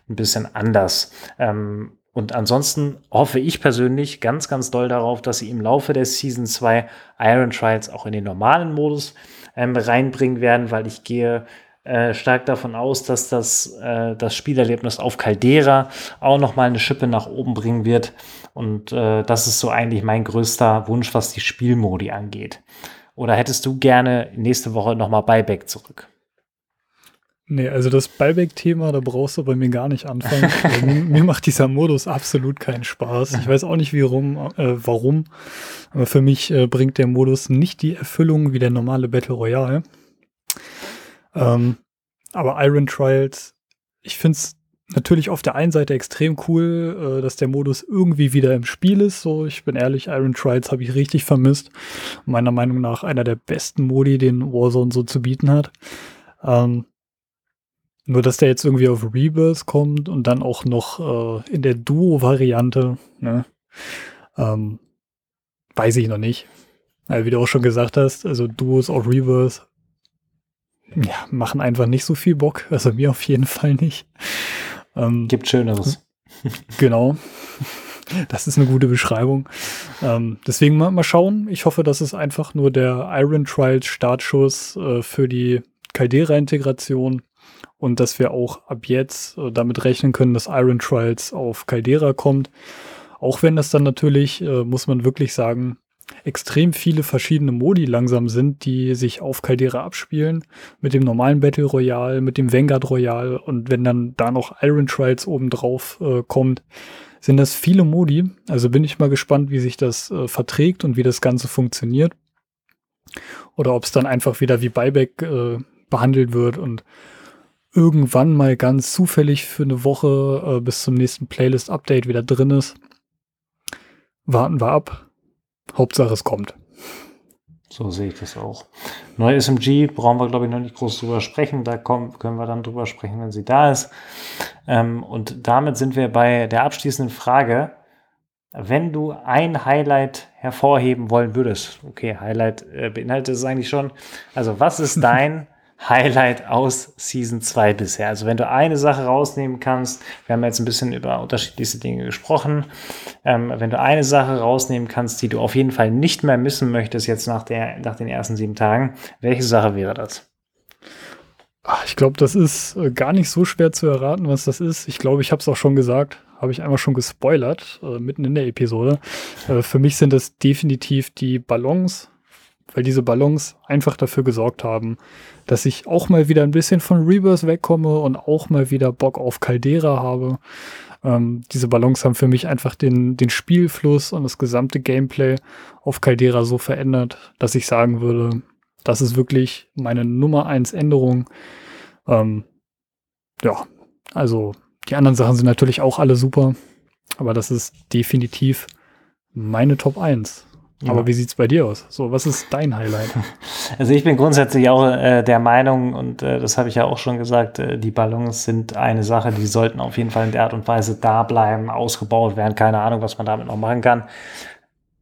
A: ein bisschen anders. Ähm, und ansonsten hoffe ich persönlich ganz, ganz doll darauf, dass sie im Laufe der Season 2 Iron Trials auch in den normalen Modus ähm, reinbringen werden, weil ich gehe äh, stark davon aus, dass das, äh, das Spielerlebnis auf Caldera auch noch mal eine Schippe nach oben bringen wird. Und äh, das ist so eigentlich mein größter Wunsch, was die Spielmodi angeht. Oder hättest du gerne nächste Woche noch mal Buyback zurück?
B: Nee, also das Buyback-Thema, da brauchst du bei mir gar nicht anfangen. mir, mir, macht dieser Modus absolut keinen Spaß. Ich weiß auch nicht, wie rum, äh, warum, aber für mich äh, bringt der Modus nicht die Erfüllung wie der normale Battle Royale. Ähm, aber Iron Trials, ich finde es natürlich auf der einen Seite extrem cool, äh, dass der Modus irgendwie wieder im Spiel ist. So, ich bin ehrlich, Iron Trials habe ich richtig vermisst. Meiner Meinung nach einer der besten Modi, den Warzone so zu bieten hat. Ähm, nur, dass der jetzt irgendwie auf Rebirth kommt und dann auch noch äh, in der Duo-Variante, ne? ähm, weiß ich noch nicht. Wie du auch schon gesagt hast, also Duos auf Rebirth ja, machen einfach nicht so viel Bock. Also mir auf jeden Fall nicht.
A: Ähm, Gibt Schöneres.
B: Genau. Das ist eine gute Beschreibung. Ähm, deswegen mal, mal schauen. Ich hoffe, dass es einfach nur der Iron Trials Startschuss äh, für die Caldera-Integration und dass wir auch ab jetzt äh, damit rechnen können, dass Iron Trials auf Caldera kommt. Auch wenn das dann natürlich, äh, muss man wirklich sagen, extrem viele verschiedene Modi langsam sind, die sich auf Caldera abspielen. Mit dem normalen Battle Royale, mit dem Vanguard Royale und wenn dann da noch Iron Trials obendrauf äh, kommt, sind das viele Modi. Also bin ich mal gespannt, wie sich das äh, verträgt und wie das Ganze funktioniert. Oder ob es dann einfach wieder wie Buyback äh, behandelt wird und irgendwann mal ganz zufällig für eine Woche äh, bis zum nächsten Playlist-Update wieder drin ist. Warten wir ab. Hauptsache es kommt.
A: So sehe ich das auch. Neue SMG brauchen wir, glaube ich, noch nicht groß drüber sprechen. Da kommen, können wir dann drüber sprechen, wenn sie da ist. Ähm, und damit sind wir bei der abschließenden Frage. Wenn du ein Highlight hervorheben wollen würdest, okay, Highlight äh, beinhaltet es eigentlich schon. Also, was ist dein Highlight aus Season 2 bisher. Also wenn du eine Sache rausnehmen kannst, wir haben jetzt ein bisschen über unterschiedlichste Dinge gesprochen, ähm, wenn du eine Sache rausnehmen kannst, die du auf jeden Fall nicht mehr missen möchtest jetzt nach, der, nach den ersten sieben Tagen, welche Sache wäre das?
B: Ich glaube, das ist äh, gar nicht so schwer zu erraten, was das ist. Ich glaube, ich habe es auch schon gesagt, habe ich einmal schon gespoilert, äh, mitten in der Episode. Äh, für mich sind das definitiv die Ballons, weil diese Ballons einfach dafür gesorgt haben, dass ich auch mal wieder ein bisschen von Rebirth wegkomme und auch mal wieder Bock auf Caldera habe. Ähm, diese Ballons haben für mich einfach den, den Spielfluss und das gesamte Gameplay auf Caldera so verändert, dass ich sagen würde, das ist wirklich meine Nummer eins Änderung. Ähm, ja, also die anderen Sachen sind natürlich auch alle super, aber das ist definitiv meine Top 1. Ja. Aber wie sieht es bei dir aus? So, was ist dein Highlight?
A: Also ich bin grundsätzlich auch äh, der Meinung, und äh, das habe ich ja auch schon gesagt, äh, die Ballons sind eine Sache, die sollten auf jeden Fall in der Art und Weise da bleiben, ausgebaut werden. Keine Ahnung, was man damit noch machen kann.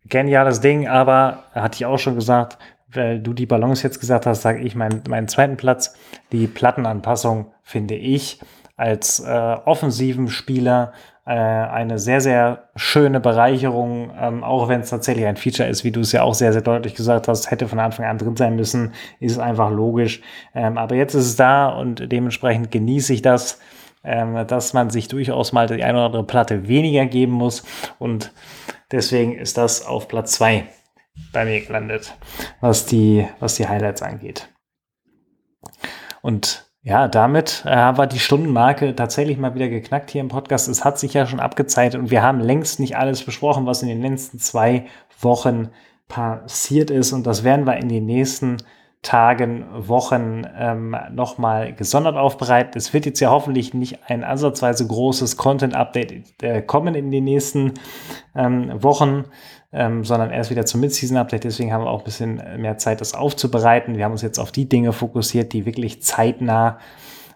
A: Geniales Ding, aber hatte ich auch schon gesagt, weil du die Ballons jetzt gesagt hast, sage ich meinen, meinen zweiten Platz. Die Plattenanpassung finde ich als äh, offensiven Spieler äh, eine sehr, sehr schöne Bereicherung, ähm, auch wenn es tatsächlich ein Feature ist, wie du es ja auch sehr, sehr deutlich gesagt hast, hätte von Anfang an drin sein müssen, ist einfach logisch. Ähm, aber jetzt ist es da und dementsprechend genieße ich das, ähm, dass man sich durchaus mal die eine oder andere Platte weniger geben muss und deswegen ist das auf Platz zwei bei mir gelandet, was die, was die Highlights angeht. Und ja, damit äh, war die Stundenmarke tatsächlich mal wieder geknackt hier im Podcast. Es hat sich ja schon abgezeichnet und wir haben längst nicht alles besprochen, was in den letzten zwei Wochen passiert ist. Und das werden wir in den nächsten Tagen, Wochen ähm, nochmal gesondert aufbereiten. Es wird jetzt ja hoffentlich nicht ein ansatzweise großes Content-Update äh, kommen in den nächsten ähm, Wochen, ähm, sondern erst wieder zum Mid-Season-Update. Deswegen haben wir auch ein bisschen mehr Zeit, das aufzubereiten. Wir haben uns jetzt auf die Dinge fokussiert, die wirklich zeitnah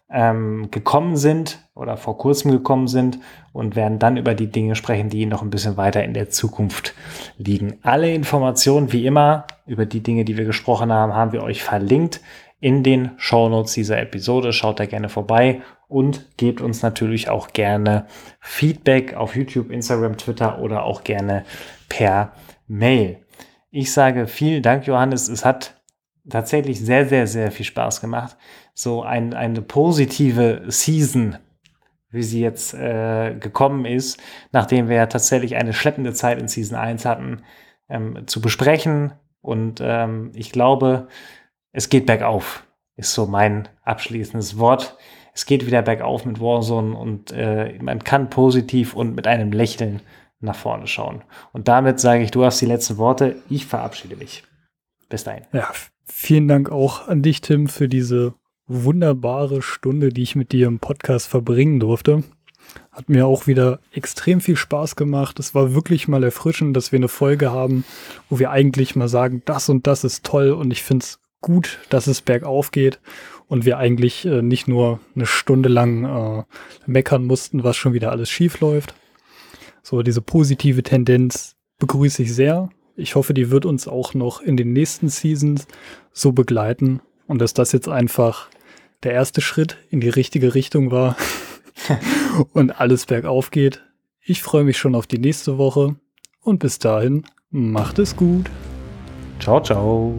A: ähm, gekommen sind oder vor kurzem gekommen sind und werden dann über die Dinge sprechen, die noch ein bisschen weiter in der Zukunft liegen. Alle Informationen, wie immer, über die Dinge, die wir gesprochen haben, haben wir euch verlinkt in den Show Notes dieser Episode. Schaut da gerne vorbei und gebt uns natürlich auch gerne Feedback auf YouTube, Instagram, Twitter oder auch gerne per Mail. Ich sage vielen Dank, Johannes. Es hat tatsächlich sehr, sehr, sehr viel Spaß gemacht. So ein, eine positive Season, wie sie jetzt äh, gekommen ist, nachdem wir ja tatsächlich eine schleppende Zeit in Season 1 hatten, ähm, zu besprechen. Und ähm, ich glaube, es geht bergauf, ist so mein abschließendes Wort. Es geht wieder bergauf mit Warzone und äh, man kann positiv und mit einem Lächeln nach vorne schauen. Und damit sage ich, du hast die letzten Worte. Ich verabschiede mich. Bis dahin.
B: Ja, vielen Dank auch an dich, Tim, für diese wunderbare Stunde, die ich mit dir im Podcast verbringen durfte. Hat mir auch wieder extrem viel Spaß gemacht. Es war wirklich mal erfrischend, dass wir eine Folge haben, wo wir eigentlich mal sagen, das und das ist toll und ich finde es gut, dass es bergauf geht und wir eigentlich äh, nicht nur eine Stunde lang äh, meckern mussten, was schon wieder alles schief läuft. So, diese positive Tendenz begrüße ich sehr. Ich hoffe, die wird uns auch noch in den nächsten Seasons so begleiten und dass das jetzt einfach der erste Schritt in die richtige Richtung war und alles bergauf geht. Ich freue mich schon auf die nächste Woche und bis dahin, macht es gut.
A: Ciao, ciao.